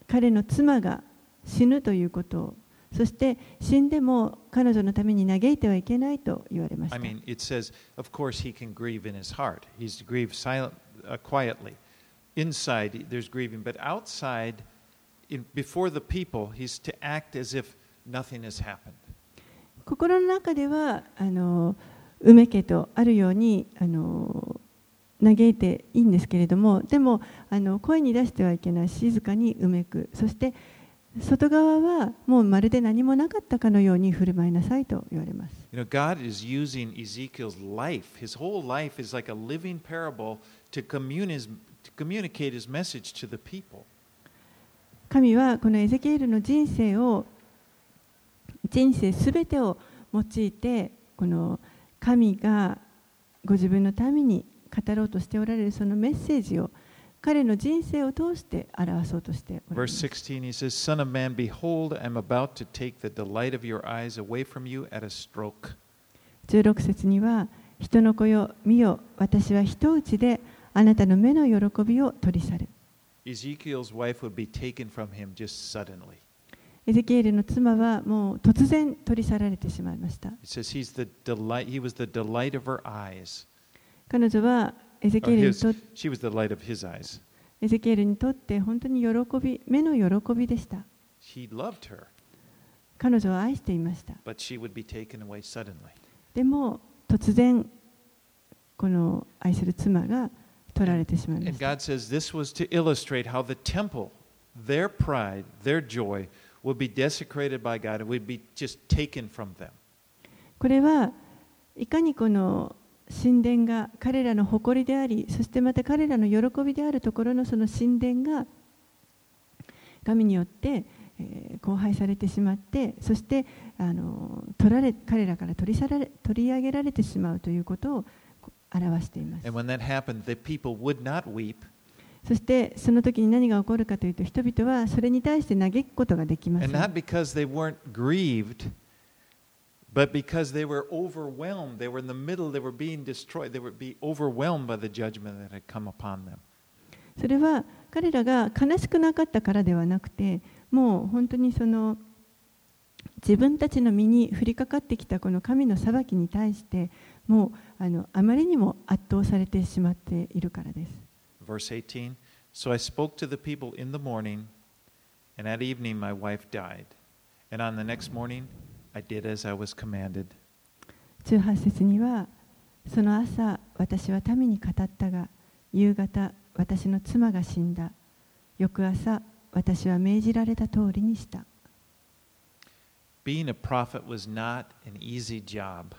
彼の妻が死ぬということを、そして死んでも彼女のために嘆いてはいけないと言われまし I た。mean, it says, of course, he can grieve in his heart. He's to grieve silent, uh, quietly. Inside, there's grieving, but outside, in, before the people, he's to act as if nothing has happened. 心の中ではあのうめけとあるようにあの嘆いていいんですけれどもでもあの声に出してはいけない静かにうめくそして外側はもうまるで何もなかったかのように振る舞いなさいと言われます You know, God is using Ezekiel's life. His whole life is like a living parable to, commune his, to communicate his message to the people. 神はこのエゼキエルの人生を人生すべてを用いてこの神がご自分のために語ろうとしておられるそのメッセージを彼の人生を通して表そうとしておられます。16, he says, Son of man, behold, I'm about to take the delight of your eyes away from you at a stroke. 16節には人の子よ見よ私は一打ちであなたの目の喜びを取り去る。エゼキエルの妻はもう突然取り去られてしまいました。の妻はも取り去られてしまいました。彼女はエゼキエルにとって、oh, エゼキエルにとって本当に喜び、目の喜びでした。He loved her. 彼女は愛していました。But she would be taken away でも、突然、この愛する妻が、取られてしまい。これは、いかにこの神殿が彼らの誇りであり、そしてまた彼らの喜びであるところのその神殿が神によって、荒廃されてしまって、そしてあの取られ彼らから取り,去られ取り上げられてしまうということを。表しています。そしてその時に何が起こるかというと人々はそれに対して嘆くことができました。それは彼らが悲しくなかったからではなくてもう本当にその自分たちの身に降りかかってきたこの神の裁きに対してもうあのあまりにも圧倒されてしまっているからです。Verse 18 So I spoke to the people in the morning, and at evening my wife died. And on the next morning, I did as I was commanded. 18節にはその朝私は民に語ったが夕方私の妻が死んだ翌朝私は命じられた通りにした Being a prophet was not an easy job.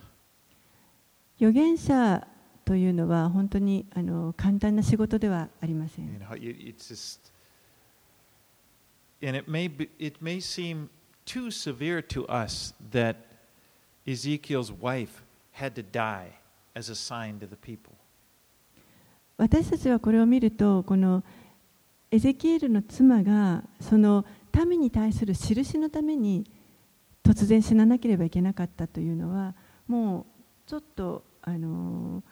預言者というのは本当にあの簡単な仕事ではありません。私たちはこれを見ると、このエゼキエルの妻がその民に対する印のために突然死ななければいけなかったというのは、もうちょっと。あの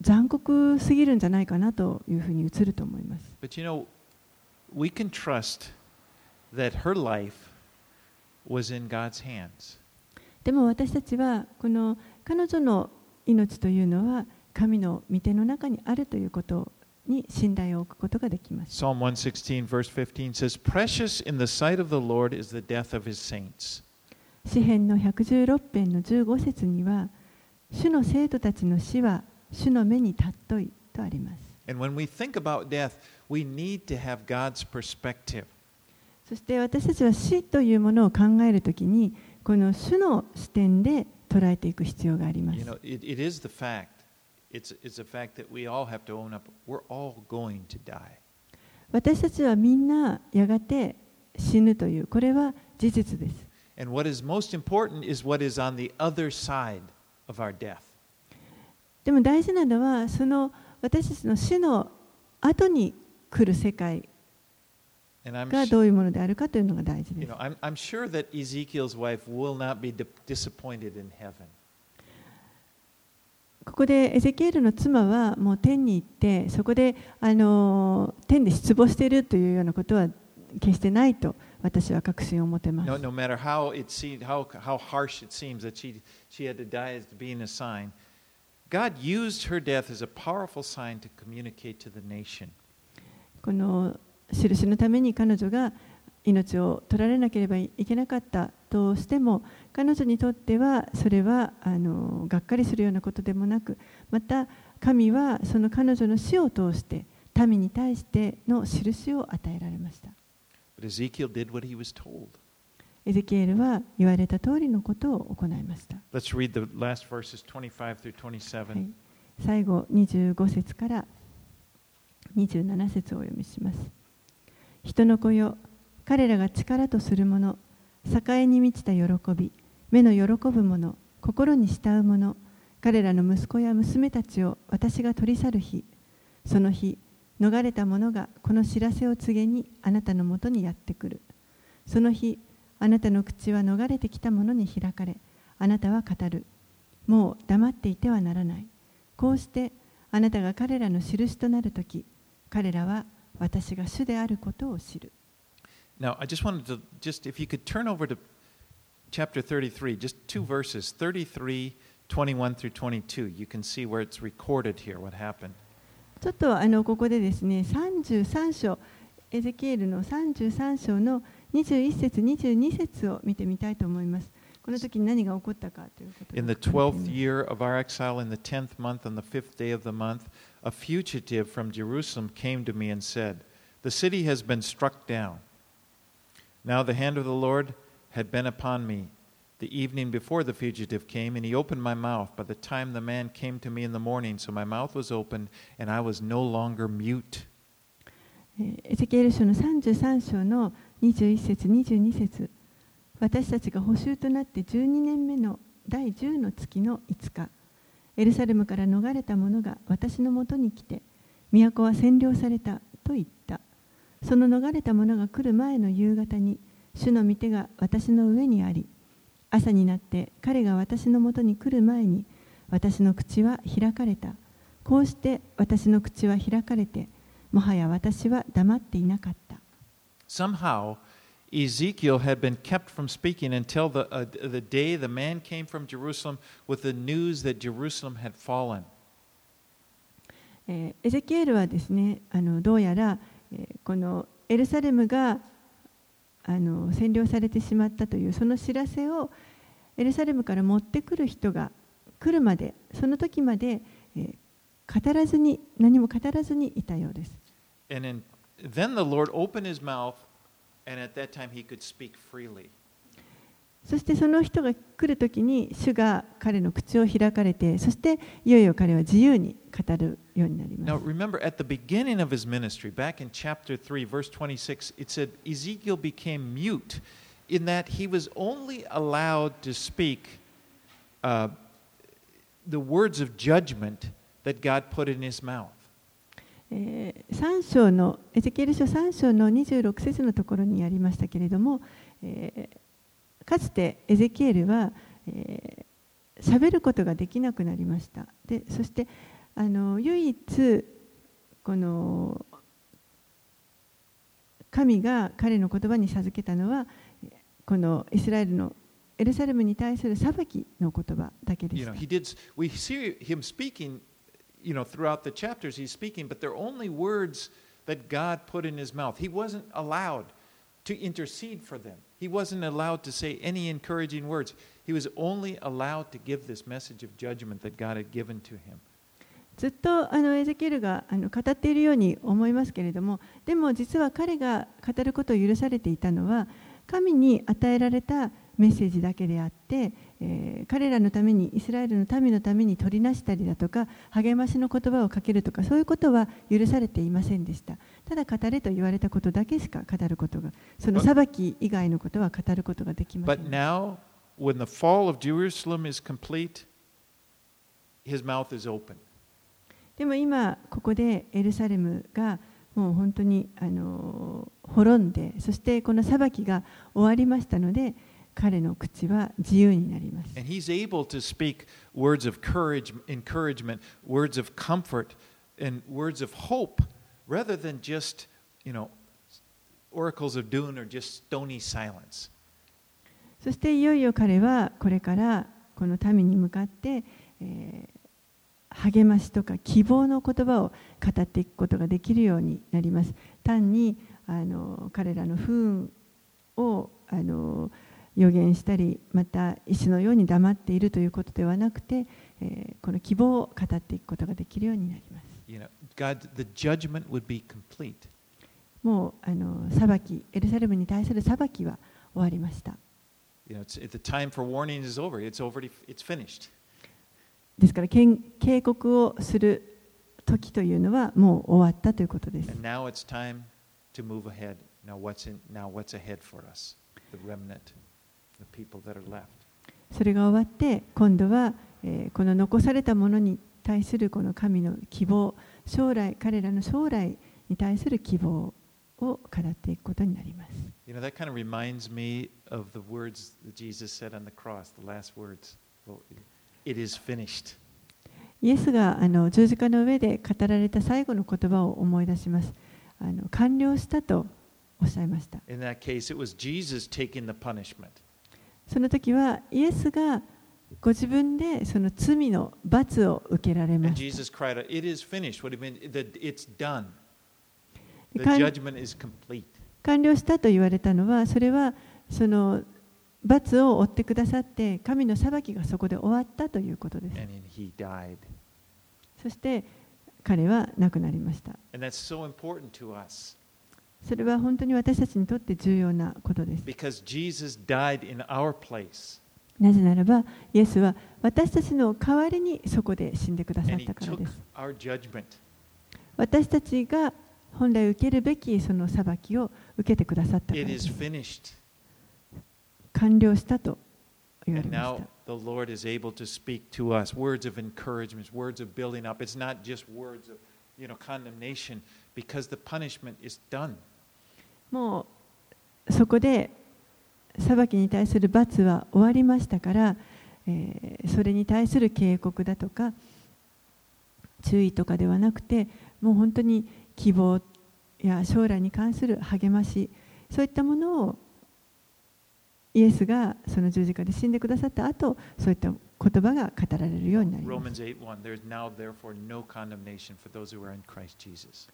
残酷すぎるんじゃないかなというふうに映ると思います。But you know, we can trust that her life was in God's hands. でも私たちはこの彼女の命というのは神の御手の中にあるということに信頼を置くことができます。Psalm 116, verse 15 says, Precious in the sight of the Lord is the death of his saints. 詩篇の116編の15節には、主の生徒たちの死は主の目に尊いとあります。Death, そして私たちは死というものを考えるときに、この主の視点で捉えていく必要があります。You know, 私たちはみんなやがて死ぬという、これは事実です。And what is most important is what is on the other side of our death. でも大事なのはその私たちの死の後に来る世界がどういうものであるかというのが大事で you す know,。I'm, I'm sure that Ezekiel's wife will not be di- disappointed in heaven. ここでエゼキエルの妻はもう天に行ってそこであの天で失望しているというようなことは決してないと私は確信を持てま No, す。no matter how it seemed, how, how harsh it seems that she, she had to die as being a sign, God used her death as a powerful sign to communicate to the nation. この印のために彼女が命を取られなければいけなかったとしても彼女にとってはそれはあのがっかりするようなことでもなくまた神はその彼女の死を通して民に対しての印を与えられました。エゼキエルは言われた通りのことを行いました。Let's read the last verses 25 through 27. はい、最後25節から27節をお読みします。人の子よ、彼らが力とするもの、栄に満ちた喜び、目の喜ぶもの、心に慕うもの、彼らの息子や娘たちを私が取り去る日、その日、逃れた者がこの知らせを告げにあなたのもとにやってくる。その日、あなたの口は逃れてきた者に開かれ、あなたは語る。もう黙っていてはならない。こうしてあなたが彼らの印となるとき、彼らは私が主であることを知る。Now, I just wanted to just if you could turn over to chapter 33, just two verses, 33, 21 through 22. You can see where it's recorded here what happened. ちょっとあのここでですね、33章、エゼキエルの33章の21節、22節を見てみたいと思います。この時に何が起こったかということを In the 12th year of our exile, in the 10th month, on the fifth day of the month, a fugitive from Jerusalem came to me and said, The city has been struck down. Now the hand of the Lord had been upon me the evening before the fugitive came, and he opened my mouth. By the time the man came to me in the morning, so my mouth was open, and I was no longer mute. えエゼキエル書の33章の21節22節私たちが捕囚となって12年目の第10の月の5日エルサレムから逃れた者が私のもとに来て都は占領されたと言ったその逃れた者が来る前の夕方に主の御手が私の上にあり朝になって彼が私のもとに来る前に私の口は開かれたこうして私の口は開かれてもはや私は黙っていなかった。Somehow, Ezekiel had been kept from speaking until the, uh, the day the man came from Jerusalem with the news that Jerusalem had fallen. えーエゼキエルはですねあのどうやら、えーこのエルサレムがあの占領されてしまったというその知らせをエルサレムから持ってくる人が来るまでその時まで、えー語らずに何も語らずにいたようです。And in, then the Lord opened his mouth, and at that time he could speak freely. そしてその人が来る時に主が彼の口を開かれてそしていよいよ彼は自由に語るようになりま Now, す。remember, at the beginning of his ministry, back in chapter 3, verse 26, it said Ezekiel became mute in that he was only allowed to speak uh, the words of judgment that God put in his mouth. えー3章のエゼキエル書3章の26節のところにありましたけれども、えーかつてエゼキエルはえー喋、ることができなくなりましたでそしてあの唯一この神が彼の言葉に授けたのはこのイスラエルのエルサレムに対する裁きの言葉だけで You し know, た he did. We see him speaking, you know, throughout the chapters. He's speaking, but they're only words that God put in his mouth. He wasn't allowed to intercede for them. He wasn't allowed to say any encouraging words. He was only allowed to give this message of judgment that God had given to him. ずっとあのエゼキエルがあの語っているように思いますけれどもでも実は彼が語ることを許されていたのは神に与えられたメッセージだけであって、えー彼らのためにイスラエルの民のために取りなしたりだとか励ましの言葉をかけるとかそういうことは許されていませんでしたただ語れと言われたことだけしか語ることがその裁き以外のことは語ることができませ But ん now, when the fall of Jerusalem is complete, his mouth is open. でも今ここでエルサレムがもう本当にあの滅んでそしてこの裁きが終わりましたので彼の口は自由になります。そしていよいよ彼はこれからこの民に向かって、えー、励ましとか希望の言葉を語っていくことができるようになります。単にあの彼らの不運をあの予言したり、また石のように黙っているということではなくて、え、この希望を語っていくことができるようになります。You God, the judgment would be complete. もうあの裁き、エルサレムに対する裁きは終わりました。ですから、警告をする時というのはもう終わったということです。And now it's time to move ahead. Now, what's ahead for us? The remnant. それが終わって今度は、えーこの残されたものに対するこの神の希望将来彼らの将来に対する希望を語っていくことになります。You know, that kind of reminds me of the words that Jesus said on the cross, the last words. It is finished. イエスがあの十字架の上で語られた最後の言葉を思い出します。あの完了したとおっしゃいました。In that case, it was Jesus taking the punishment. その時はイエスがご自分でその罪の罰を受けられました。完了したと言われたのは、それはその罰を負ってくださって、神の裁きがそこで終わったということです。そして彼は亡くなりました。それは本当に私たちにとって重要なことです.なぜならばイエスは私たちの代わりにそこで死んでくださったからです.私たちが本来受けるべきその裁きを受けてくださったからです.完了したと言われました the Lord is able to speak to us words of encouragement, words of building up. It's not just words of you know, condemnation because the punishment is done. もうそこで裁きに対する罰は終わりましたから、えーそれに対する警告だとか注意とかではなくてもう本当に希望や将来に関する励ましそういったものをイエスがその十字架で死んでくださった後そういった言葉が語られるようになります Romans 8 1 There is now, therefore, no condemnation for those who are in Christ Jesus.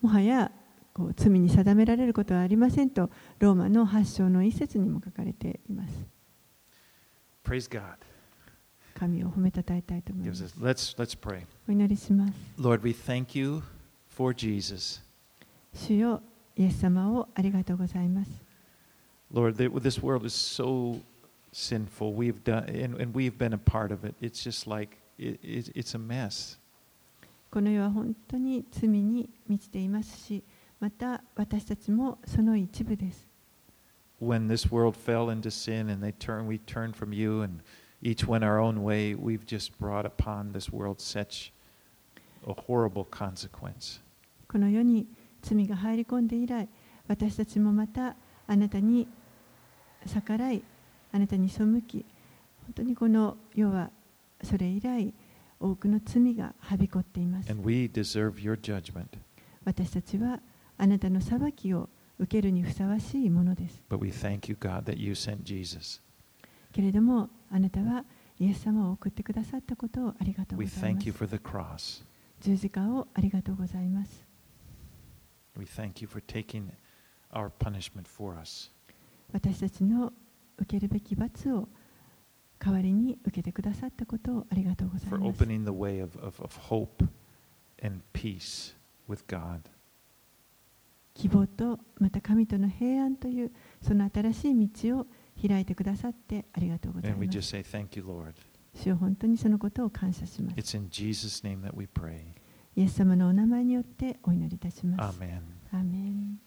もはやこう罪に定められることはありませんとローマの8章の一節にも書かれています Praise God. 神を褒めたたえたいと思います let's, let's pray. お祈りします Lord, we thank you for Jesus. 主よイエス様をありがとうございます Lord, this world is so sinful. We've done, and, and we've been a part of it. It's just like it, it, it's a mess. この世は本当に罪に満ちていますしまた私たちもその一部です When this world fell into sin and they turn, we turned from you and each went our own way, we've just brought upon this world such a horrible consequence. この世に罪が入り込んで以来私たちもまたあなたに逆らいあなたに背き本当にこの世はそれ以来多くの罪がはびこっています.私たちはあなたの裁きを受けるにふさわしいものです。けれども、あなたは、イエス様を送ってくださったことをありがとうい。十字架をありがとうございます。私たちの受けるべき罰を代わりに受けてくださったことをありがとうございます。希望とまた神との平安というその新しい道を開いてくださってありがとうございます say you. 主よ本当にそのことを感謝します.イエス様のお名前によってお祈りいたします.アーメン